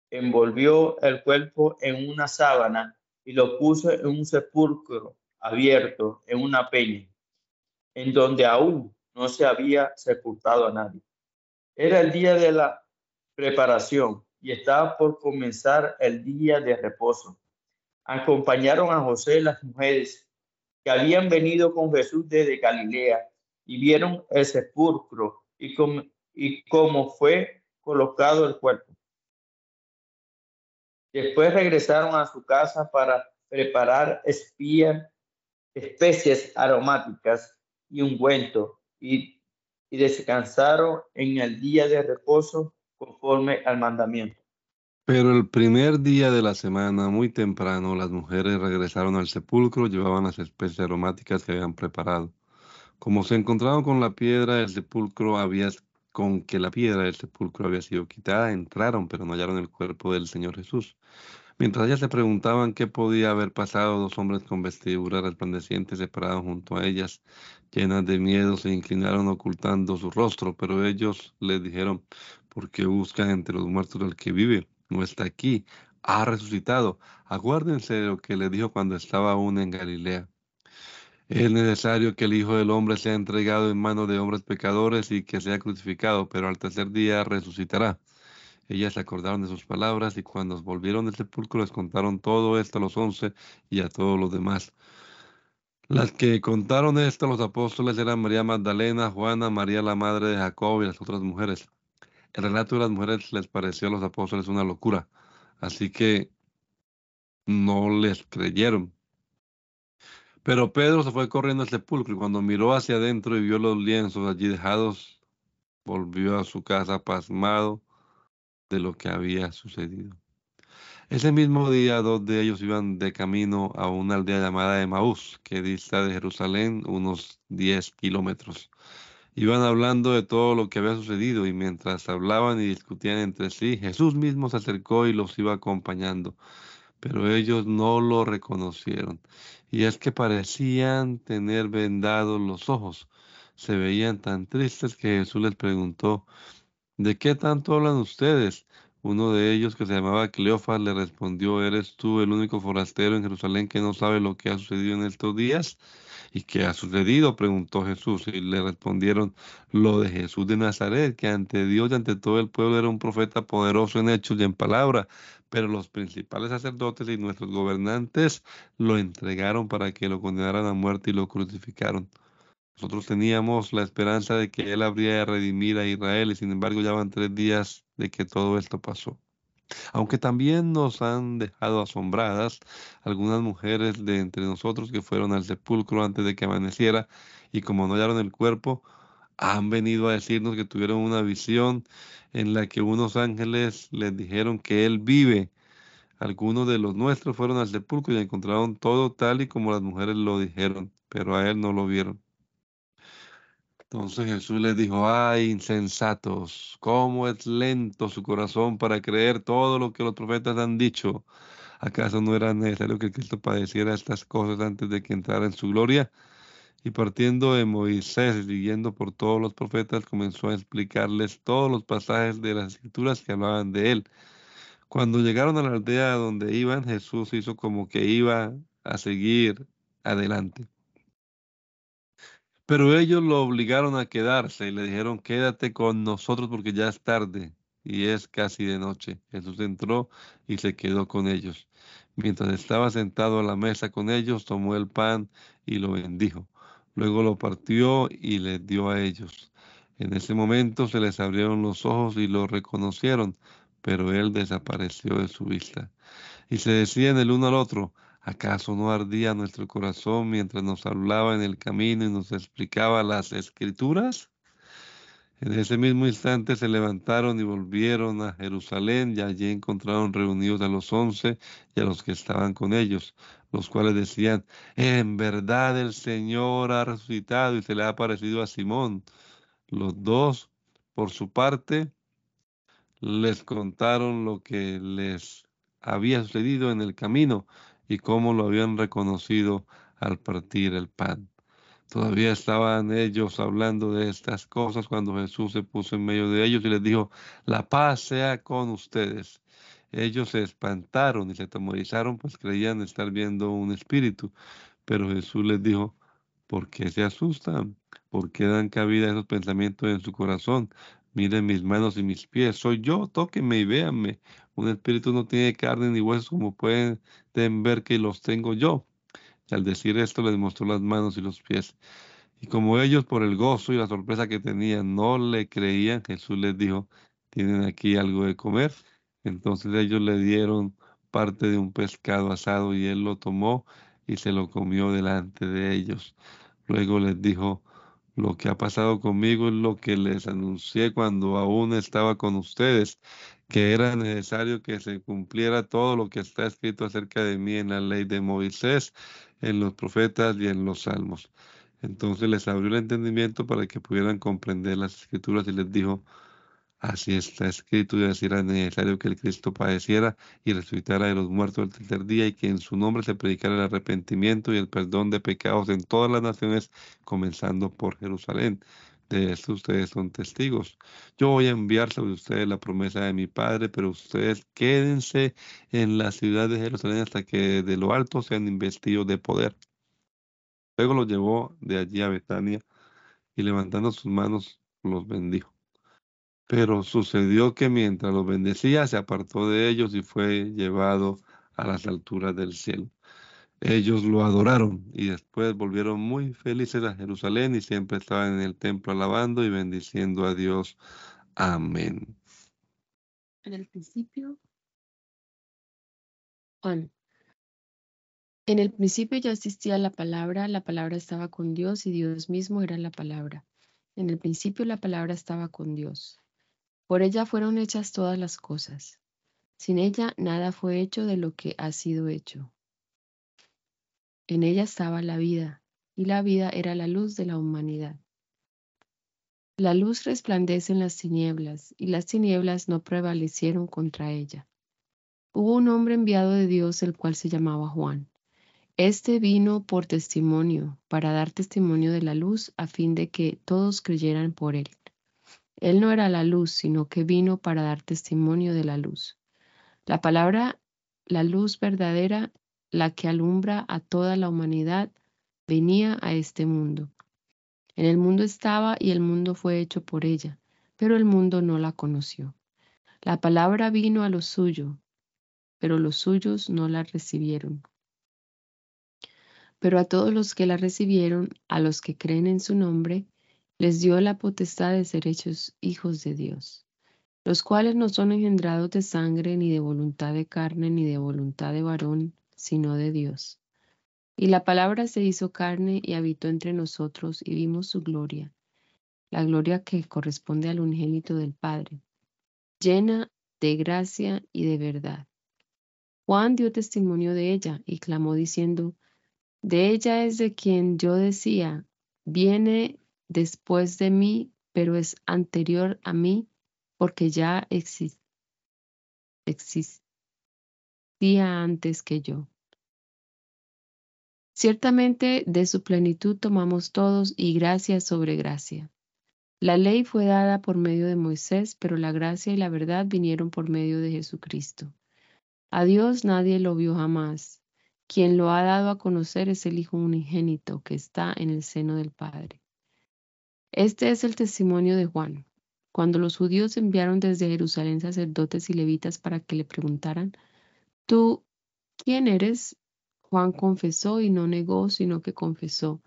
envolvió el cuerpo en una sábana y lo puso en un sepulcro abierto en una peña, en donde aún no se había sepultado a nadie. Era el día de la preparación y estaba por comenzar el día de reposo. Acompañaron a José las mujeres que habían venido con Jesús desde Galilea y vieron el sepulcro y, y cómo fue colocado el cuerpo. Después regresaron a su casa para preparar espías, especies aromáticas y ungüento y, descansaron en el día de reposo conforme al mandamiento. Pero el primer día de la semana, muy temprano, las mujeres regresaron al sepulcro, llevaban las especies aromáticas que habían preparado. Como se encontraron con la piedra del sepulcro, había, con que la piedra del sepulcro había sido quitada, entraron, pero no hallaron el cuerpo del Señor Jesús. Mientras ellas se preguntaban qué podía haber pasado, dos hombres con vestiduras resplandecientes se pararon junto a ellas, llenas de miedo, se inclinaron ocultando su rostro, pero ellos les dijeron, ¿por qué buscan entre los muertos al que vive? No está aquí, ha resucitado. Aguárdense de lo que le dijo cuando estaba aún en Galilea. Es necesario que el Hijo del Hombre sea entregado en manos de hombres pecadores y que sea crucificado, pero al tercer día resucitará. Ellas se acordaron de sus palabras y cuando volvieron del sepulcro les contaron todo esto a los once y a todos los demás. Las que contaron esto a los apóstoles eran María Magdalena, Juana, María la madre de Jacob y las otras mujeres. El relato de las mujeres les pareció a los apóstoles una locura, así que no les creyeron. Pero Pedro se fue corriendo al sepulcro y cuando miró hacia adentro y vio los lienzos allí dejados, volvió a su casa pasmado de lo que había sucedido. Ese mismo día, dos de ellos iban de camino a una aldea llamada Emaús, que dista de Jerusalén unos 10 kilómetros. Iban hablando de todo lo que había sucedido y mientras hablaban y discutían entre sí, Jesús mismo se acercó y los iba acompañando, pero ellos no lo reconocieron y es que parecían tener vendados los ojos. Se veían tan tristes que Jesús les preguntó, ¿de qué tanto hablan ustedes? Uno de ellos, que se llamaba Cleofas, le respondió, ¿eres tú el único forastero en Jerusalén que no sabe lo que ha sucedido en estos días? ¿Y qué ha sucedido? preguntó Jesús. Y le respondieron lo de Jesús de Nazaret, que ante Dios y ante todo el pueblo era un profeta poderoso en hechos y en palabra. Pero los principales sacerdotes y nuestros gobernantes lo entregaron para que lo condenaran a muerte y lo crucificaron. Nosotros teníamos la esperanza de que Él habría de redimir a Israel y sin embargo ya van tres días de que todo esto pasó. Aunque también nos han dejado asombradas algunas mujeres de entre nosotros que fueron al sepulcro antes de que amaneciera y como no hallaron el cuerpo, han venido a decirnos que tuvieron una visión en la que unos ángeles les dijeron que Él vive. Algunos de los nuestros fueron al sepulcro y encontraron todo tal y como las mujeres lo dijeron, pero a Él no lo vieron. Entonces Jesús les dijo, ay, insensatos, cómo es lento su corazón para creer todo lo que los profetas han dicho. ¿Acaso no era necesario que Cristo padeciera estas cosas antes de que entrara en su gloria? Y partiendo de Moisés y siguiendo por todos los profetas, comenzó a explicarles todos los pasajes de las escrituras que hablaban de él. Cuando llegaron a la aldea donde iban, Jesús hizo como que iba a seguir adelante. Pero ellos lo obligaron a quedarse y le dijeron, quédate con nosotros porque ya es tarde y es casi de noche. Jesús entró y se quedó con ellos. Mientras estaba sentado a la mesa con ellos, tomó el pan y lo bendijo. Luego lo partió y les dio a ellos. En ese momento se les abrieron los ojos y lo reconocieron, pero él desapareció de su vista. Y se decían el uno al otro, ¿Acaso no ardía nuestro corazón mientras nos hablaba en el camino y nos explicaba las escrituras? En ese mismo instante se levantaron y volvieron a Jerusalén y allí encontraron reunidos a los once y a los que estaban con ellos, los cuales decían, en verdad el Señor ha resucitado y se le ha aparecido a Simón. Los dos, por su parte, les contaron lo que les había sucedido en el camino y cómo lo habían reconocido al partir el pan. Todavía estaban ellos hablando de estas cosas cuando Jesús se puso en medio de ellos y les dijo, la paz sea con ustedes. Ellos se espantaron y se atemorizaron, pues creían estar viendo un espíritu. Pero Jesús les dijo, ¿por qué se asustan? ¿Por qué dan cabida a esos pensamientos en su corazón? Miren mis manos y mis pies, soy yo, tóquenme y véanme. Un espíritu no tiene carne ni huesos como pueden ver que los tengo yo. Y al decir esto les mostró las manos y los pies. Y como ellos por el gozo y la sorpresa que tenían no le creían, Jesús les dijo, ¿tienen aquí algo de comer? Entonces ellos le dieron parte de un pescado asado y él lo tomó y se lo comió delante de ellos. Luego les dijo, lo que ha pasado conmigo es lo que les anuncié cuando aún estaba con ustedes, que era necesario que se cumpliera todo lo que está escrito acerca de mí en la ley de Moisés, en los profetas y en los salmos. Entonces les abrió el entendimiento para que pudieran comprender las escrituras y les dijo, Así está escrito y así era necesario que el Cristo padeciera y resucitara de los muertos el tercer día y que en su nombre se predicara el arrepentimiento y el perdón de pecados en todas las naciones, comenzando por Jerusalén. De esto ustedes son testigos. Yo voy a enviar sobre ustedes la promesa de mi Padre, pero ustedes quédense en la ciudad de Jerusalén hasta que de lo alto sean investidos de poder. Luego los llevó de allí a Betania y levantando sus manos los bendijo. Pero sucedió que mientras los bendecía, se apartó de ellos y fue llevado a las alturas del cielo. Ellos lo adoraron y después volvieron muy felices a Jerusalén y siempre estaban en el templo alabando y bendiciendo a Dios. Amén. En el principio, Juan. En el principio ya existía la palabra, la palabra estaba con Dios y Dios mismo era la palabra. En el principio la palabra estaba con Dios. Por ella fueron hechas todas las cosas. Sin ella nada fue hecho de lo que ha sido hecho. En ella estaba la vida, y la vida era la luz de la humanidad. La luz resplandece en las tinieblas, y las tinieblas no prevalecieron contra ella. Hubo un hombre enviado de Dios, el cual se llamaba Juan. Este vino por testimonio, para dar testimonio de la luz, a fin de que todos creyeran por él. Él no era la luz, sino que vino para dar testimonio de la luz. La palabra, la luz verdadera, la que alumbra a toda la humanidad, venía a este mundo. En el mundo estaba y el mundo fue hecho por ella, pero el mundo no la conoció. La palabra vino a lo suyo, pero los suyos no la recibieron. Pero a todos los que la recibieron, a los que creen en su nombre, les dio la potestad de ser hechos hijos de Dios, los cuales no son engendrados de sangre, ni de voluntad de carne, ni de voluntad de varón, sino de Dios. Y la palabra se hizo carne y habitó entre nosotros y vimos su gloria, la gloria que corresponde al unigénito del Padre, llena de gracia y de verdad. Juan dio testimonio de ella y clamó diciendo, De ella es de quien yo decía, viene después de mí, pero es anterior a mí porque ya existía antes que yo. Ciertamente de su plenitud tomamos todos y gracia sobre gracia. La ley fue dada por medio de Moisés, pero la gracia y la verdad vinieron por medio de Jesucristo. A Dios nadie lo vio jamás. Quien lo ha dado a conocer es el Hijo unigénito que está en el seno del Padre. Este es el testimonio de Juan. Cuando los judíos enviaron desde Jerusalén sacerdotes y levitas para que le preguntaran, ¿tú quién eres? Juan confesó y no negó, sino que confesó,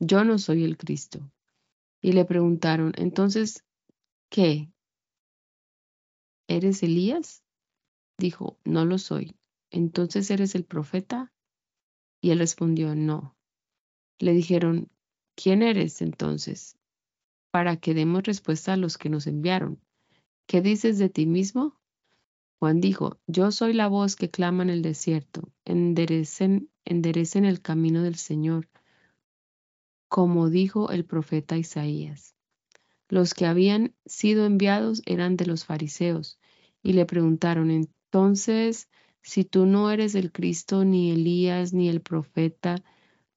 yo no soy el Cristo. Y le preguntaron, entonces, ¿qué? ¿Eres Elías? Dijo, no lo soy. Entonces, ¿eres el profeta? Y él respondió, no. Le dijeron, ¿quién eres entonces? Para que demos respuesta a los que nos enviaron. ¿Qué dices de ti mismo? Juan dijo, yo soy la voz que clama en el desierto, enderecen, enderecen el camino del Señor, como dijo el profeta Isaías. Los que habían sido enviados eran de los fariseos y le preguntaron, entonces, si tú no eres el Cristo, ni Elías, ni el profeta,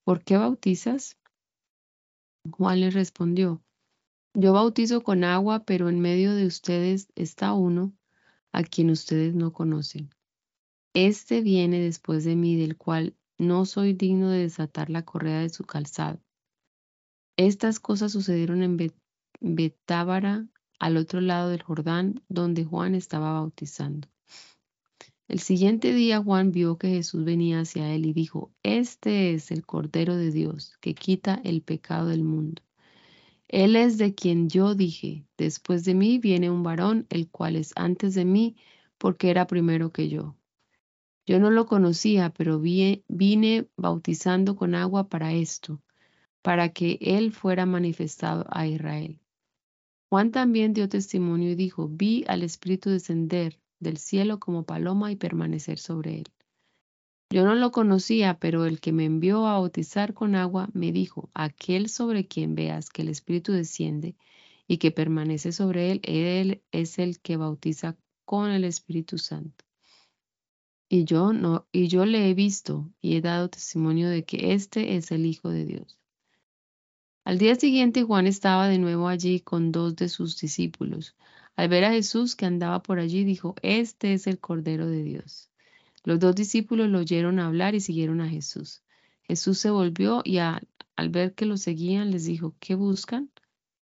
¿por qué bautizas? Juan le respondió, yo bautizo con agua, pero en medio de ustedes está uno a quien ustedes no conocen. Este viene después de mí, del cual no soy digno de desatar la correa de su calzado. Estas cosas sucedieron en Betábara, al otro lado del Jordán, donde Juan estaba bautizando. El siguiente día Juan vio que Jesús venía hacia él y dijo, Este es el Cordero de Dios que quita el pecado del mundo. Él es de quien yo dije, después de mí viene un varón, el cual es antes de mí, porque era primero que yo. Yo no lo conocía, pero vine bautizando con agua para esto, para que él fuera manifestado a Israel. Juan también dio testimonio y dijo, vi al Espíritu descender del cielo como paloma y permanecer sobre él. Yo no lo conocía, pero el que me envió a bautizar con agua me dijo, aquel sobre quien veas que el Espíritu desciende y que permanece sobre él, él es el que bautiza con el Espíritu Santo. Y yo no, y yo le he visto y he dado testimonio de que este es el Hijo de Dios. Al día siguiente Juan estaba de nuevo allí con dos de sus discípulos. Al ver a Jesús que andaba por allí, dijo, Este es el Cordero de Dios. Los dos discípulos lo oyeron hablar y siguieron a Jesús. Jesús se volvió y al ver que lo seguían les dijo, ¿qué buscan?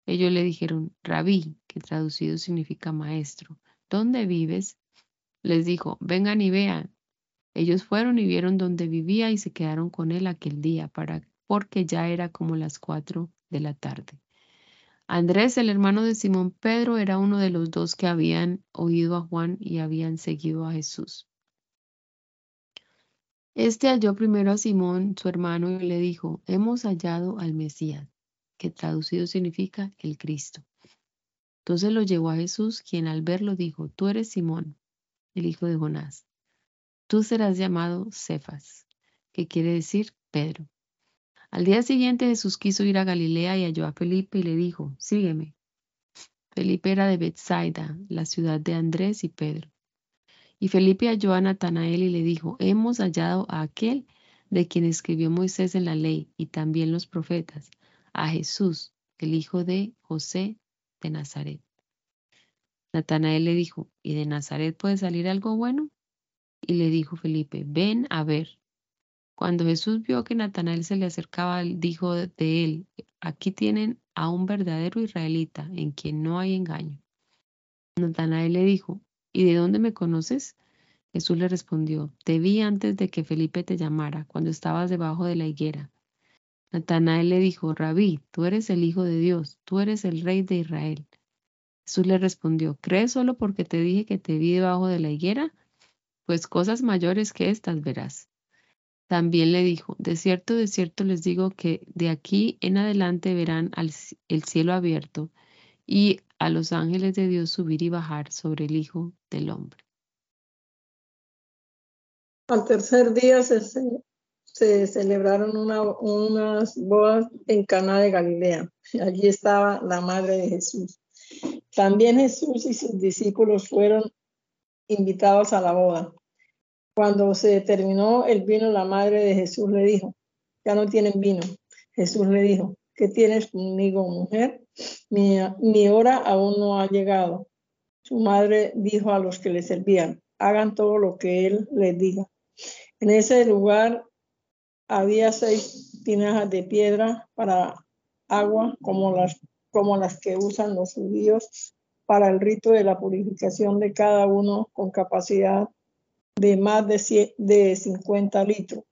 Ellos le dijeron, Rabí, que traducido significa maestro, ¿dónde vives? Les dijo, vengan y vean. Ellos fueron y vieron dónde vivía y se quedaron con él aquel día, para, porque ya era como las cuatro de la tarde. Andrés, el hermano de Simón Pedro, era uno de los dos que habían oído a Juan y habían seguido a Jesús. Este halló primero a Simón, su hermano, y le dijo, hemos hallado al Mesías, que traducido significa el Cristo. Entonces lo llevó a Jesús, quien al verlo dijo, tú eres Simón, el hijo de Jonás. Tú serás llamado Cefas, que quiere decir Pedro. Al día siguiente Jesús quiso ir a Galilea y halló a Felipe y le dijo, sígueme. Felipe era de Bethsaida, la ciudad de Andrés y Pedro. Y Felipe halló a Natanael y le dijo, hemos hallado a aquel de quien escribió Moisés en la ley y también los profetas, a Jesús, el hijo de José de Nazaret. Natanael le dijo, ¿y de Nazaret puede salir algo bueno? Y le dijo Felipe, ven a ver. Cuando Jesús vio que Natanael se le acercaba, dijo de él, aquí tienen a un verdadero israelita en quien no hay engaño. Natanael le dijo, ¿y de dónde me conoces? Jesús le respondió, te vi antes de que Felipe te llamara, cuando estabas debajo de la higuera. Natanael le dijo, Rabí, tú eres el Hijo de Dios, tú eres el Rey de Israel. Jesús le respondió, ¿crees solo porque te dije que te vi debajo de la higuera? Pues cosas mayores que estas verás. También le dijo, de cierto, de cierto les digo que de aquí en adelante verán el cielo abierto y a los ángeles de Dios subir y bajar sobre el Hijo del Hombre. Al tercer día se, celebraron unas bodas en Cana de Galilea. Allí estaba la madre de Jesús. También Jesús y sus discípulos fueron invitados a la boda. Cuando se terminó el vino, la madre de Jesús le dijo, ya no tienen vino. Jesús le dijo, ¿qué tienes conmigo, mujer? Mi, hora aún no ha llegado. Su madre dijo a los que le servían, hagan todo lo que él les diga. En ese lugar había seis tinajas de piedra para agua como las como las que usan los judíos para el rito de la purificación de cada uno con capacidad de más de, de 50 litros.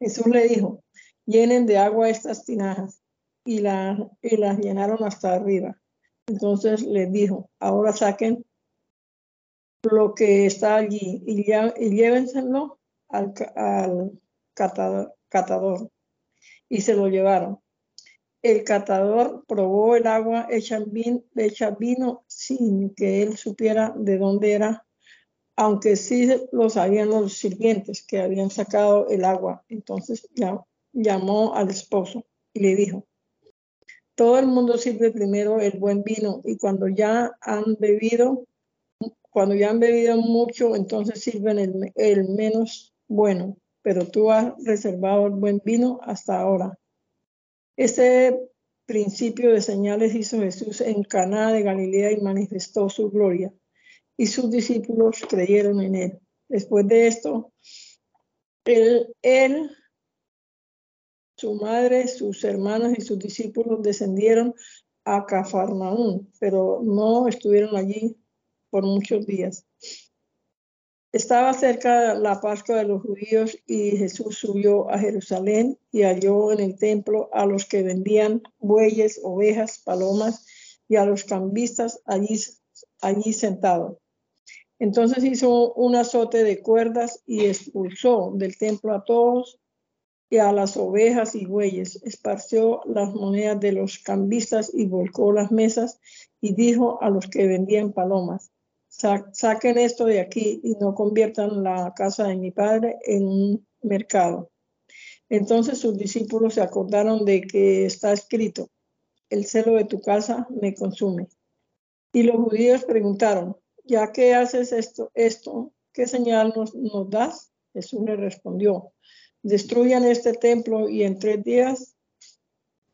Jesús le dijo, llenen de agua estas tinajas y, la, y las llenaron hasta arriba. Entonces les dijo, ahora saquen lo que está allí y, ya, y llévenselo al, al catador. Y se lo llevaron el catador probó el agua hecha, vino, sin que él supiera de dónde era, aunque sí lo sabían los sirvientes que habían sacado el agua. Entonces llamó al esposo y le dijo, todo el mundo sirve primero el buen vino y cuando ya han bebido, cuando ya han bebido mucho, entonces sirven el, menos bueno, pero tú has reservado el buen vino hasta ahora. Este principio de señales hizo Jesús en Caná de Galilea y manifestó su gloria, y sus discípulos creyeron en él. Después de esto, él, él, su madre, sus hermanos y sus discípulos descendieron a Cafarnaún, pero no estuvieron allí por muchos días. Estaba cerca la Pascua de los judíos y Jesús subió a Jerusalén y halló en el templo a los que vendían bueyes, ovejas, palomas y a los cambistas allí, allí sentados. Entonces hizo un azote de cuerdas y expulsó del templo a todos a las ovejas y bueyes. Esparció las monedas de los cambistas y volcó las mesas y dijo a los que vendían palomas saquen esto de aquí y no conviertan la casa de mi padre en un mercado. Entonces sus discípulos se acordaron de que está escrito, el celo de tu casa me consume. Y los judíos preguntaron, ya que haces esto, esto, ¿qué señal nos, nos das? Jesús le respondió, destruyan este templo y en tres días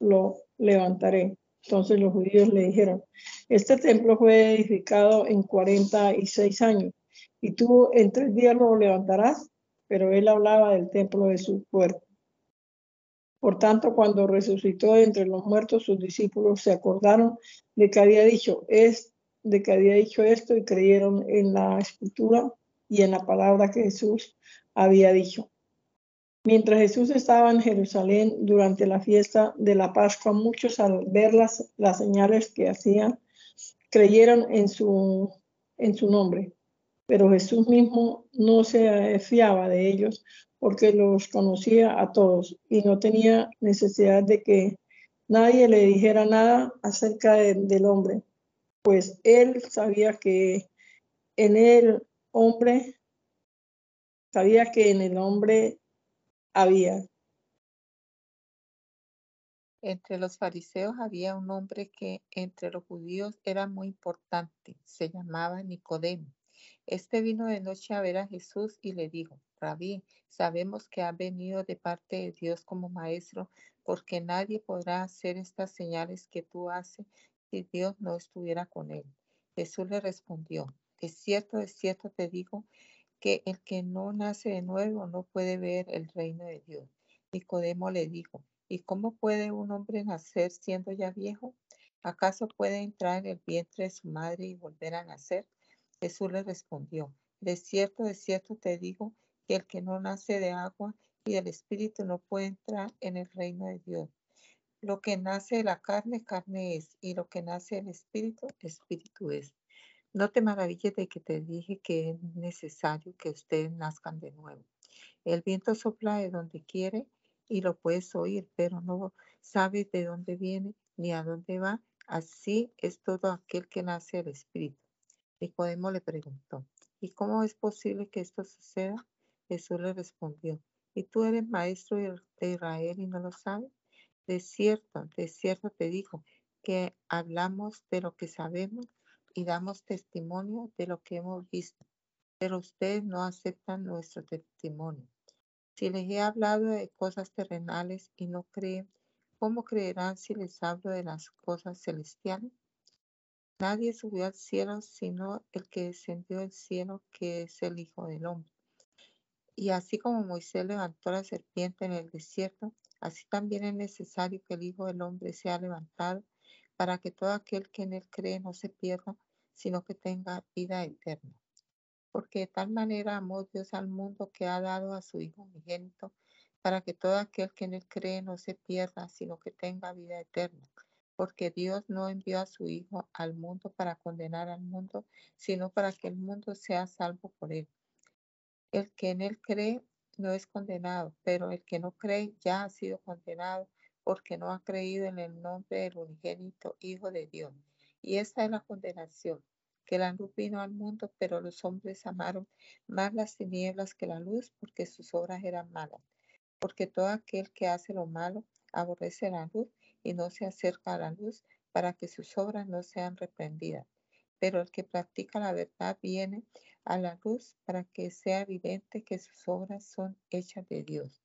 lo levantaré. Entonces los judíos le dijeron, este templo fue edificado en 46 años y tú en tres días lo levantarás, pero él hablaba del templo de su cuerpo. Por tanto, cuando resucitó entre los muertos, sus discípulos se acordaron de que había dicho, de que había dicho esto y creyeron en la escritura y en la palabra que Jesús había dicho. Mientras Jesús estaba en Jerusalén durante la fiesta de la Pascua, muchos al ver las, las señales que hacían, creyeron en su, en su nombre. Pero Jesús mismo no se fiaba de ellos porque los conocía a todos y no tenía necesidad de que nadie le dijera nada acerca del hombre, pues él sabía que en el hombre, sabía que en el hombre había. Entre los fariseos había un hombre que entre los judíos era muy importante, se llamaba Nicodemo. Este vino de noche a ver a Jesús y le dijo, Rabí, sabemos que ha venido de parte de Dios como maestro, porque nadie podrá hacer estas señales que tú haces si Dios no estuviera con él. Jesús le respondió, de cierto, de cierto te digo que el que no nace de nuevo no puede ver el reino de Dios. Nicodemo le dijo, ¿y cómo puede un hombre nacer siendo ya viejo? ¿Acaso puede entrar en el vientre de su madre y volver a nacer? Jesús le respondió, de cierto, de cierto te digo que el que no nace de agua y del Espíritu no puede entrar en el reino de Dios. Lo que nace de la carne, carne es, y lo que nace del Espíritu, Espíritu es. No te maravilles de que te dije que es necesario que ustedes nazcan de nuevo. El viento sopla de donde quiere y lo puedes oír, pero no sabes de dónde viene ni a dónde va. Así es todo aquel que nace del Espíritu. Nicodemo le preguntó, ¿y cómo es posible que esto suceda? Jesús le respondió, ¿y tú eres maestro de Israel y no lo sabes? De cierto, de cierto te digo que hablamos de lo que sabemos y damos testimonio de lo que hemos visto, pero ustedes no aceptan nuestro testimonio. Si les he hablado de cosas terrenales y no creen, ¿cómo creerán si les hablo de las cosas celestiales? Nadie subió al cielo sino el que descendió del cielo, que es el Hijo del Hombre. Y así como Moisés levantó la serpiente en el desierto, así también es necesario que el Hijo del Hombre sea levantado para que todo aquel que en él cree no se pierda, sino que tenga vida eterna. Porque de tal manera amó Dios al mundo que ha dado a su Hijo unigénito, para que todo aquel que en él cree no se pierda, sino que tenga vida eterna. Porque Dios no envió a su Hijo al mundo para condenar al mundo, sino para que el mundo sea salvo por él. El que en él cree no es condenado, pero el que no cree ya ha sido condenado porque no ha creído en el nombre del unigénito Hijo de Dios. Y esta es la condenación, que la luz vino al mundo, pero los hombres amaron más las tinieblas que la luz, porque sus obras eran malas. Porque todo aquel que hace lo malo aborrece la luz y no se acerca a la luz para que sus obras no sean reprendidas. Pero el que practica la verdad viene a la luz para que sea evidente que sus obras son hechas de Dios,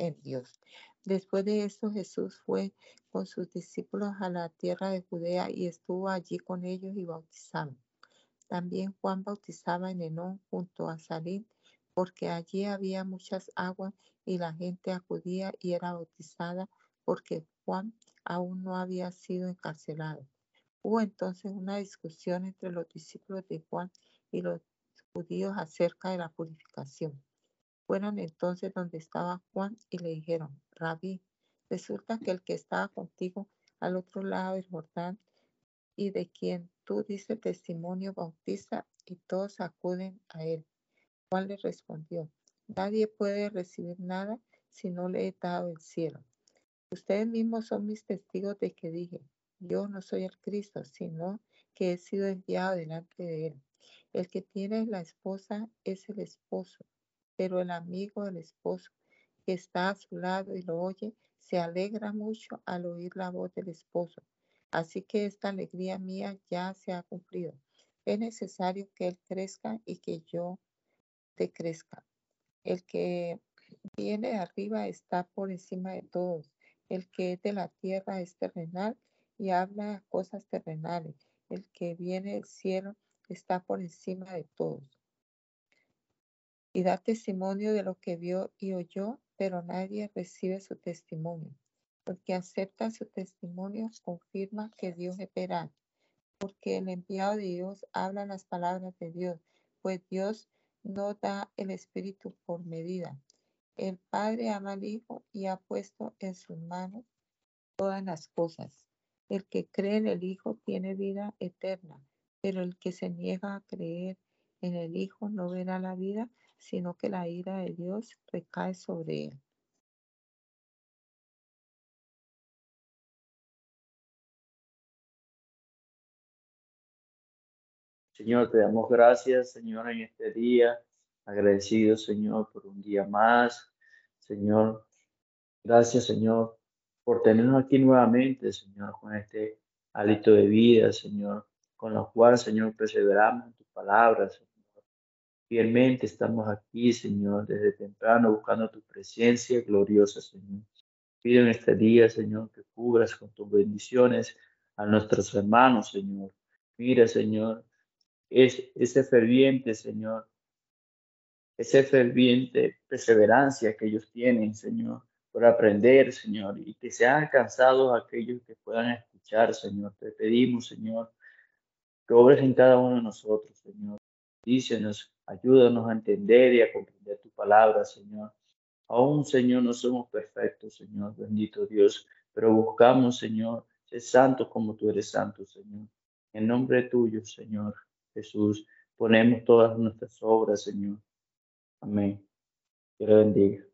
en Dios. Después de esto, Jesús fue con sus discípulos a la tierra de Judea y estuvo allí con ellos y bautizando. También Juan bautizaba en Enón junto a Salim, porque allí había muchas aguas y la gente acudía y era bautizada porque Juan aún no había sido encarcelado. Hubo entonces una discusión entre los discípulos de Juan y los judíos acerca de la purificación. Fueron entonces donde estaba Juan y le dijeron, Rabí, resulta que el que estaba contigo al otro lado del Jordán y de quien tú dices testimonio bautiza y todos acuden a él. Juan le respondió, nadie puede recibir nada si no le he dado el cielo. Ustedes mismos son mis testigos de que dije, yo no soy el Cristo, sino que he sido enviado delante de él. El que tiene la esposa es el esposo pero el amigo del esposo que está a su lado y lo oye se alegra mucho al oír la voz del esposo. Así que esta alegría mía ya se ha cumplido. Es necesario que Él crezca y que yo te crezca. El que viene de arriba está por encima de todos. El que es de la tierra es terrenal y habla cosas terrenales. El que viene del cielo está por encima de todos. Y da testimonio de lo que vio y oyó, pero nadie recibe su testimonio. El que acepta su testimonio confirma que Dios es veraz, porque el enviado de Dios habla las palabras de Dios, pues Dios no da el Espíritu por medida. El Padre ama al Hijo y ha puesto en sus manos todas las cosas. El que cree en el Hijo tiene vida eterna, pero el que se niega a creer en el Hijo no verá la vida, sino que la ira de Dios recae sobre él. Señor, te damos gracias, Señor, en este día. Agradecido, Señor, por un día más. Señor, gracias, Señor, por tenernos aquí nuevamente, Señor, con este hálito de vida, Señor, con lo cual, Señor, perseveramos en tus palabras, Señor. Fielmente estamos aquí, Señor, desde temprano buscando tu presencia gloriosa, Señor. Pido en este día, Señor, que cubras con tus bendiciones a nuestros hermanos, Señor. Mira, Señor, es ese ferviente, Señor, ese ferviente perseverancia que ellos tienen, Señor, por aprender, Señor, y que sean alcanzados aquellos que puedan escuchar, Señor. Te pedimos, Señor, que obres en cada uno de nosotros, Señor. Dícenos, ayúdanos a entender y a comprender tu palabra, Señor. Aún, Señor, no somos perfectos, Señor, bendito Dios, pero buscamos, Señor, ser santos como tú eres santo, Señor. En nombre tuyo, Señor. Jesús, ponemos todas nuestras obras, Señor. Amén. Que bendiga.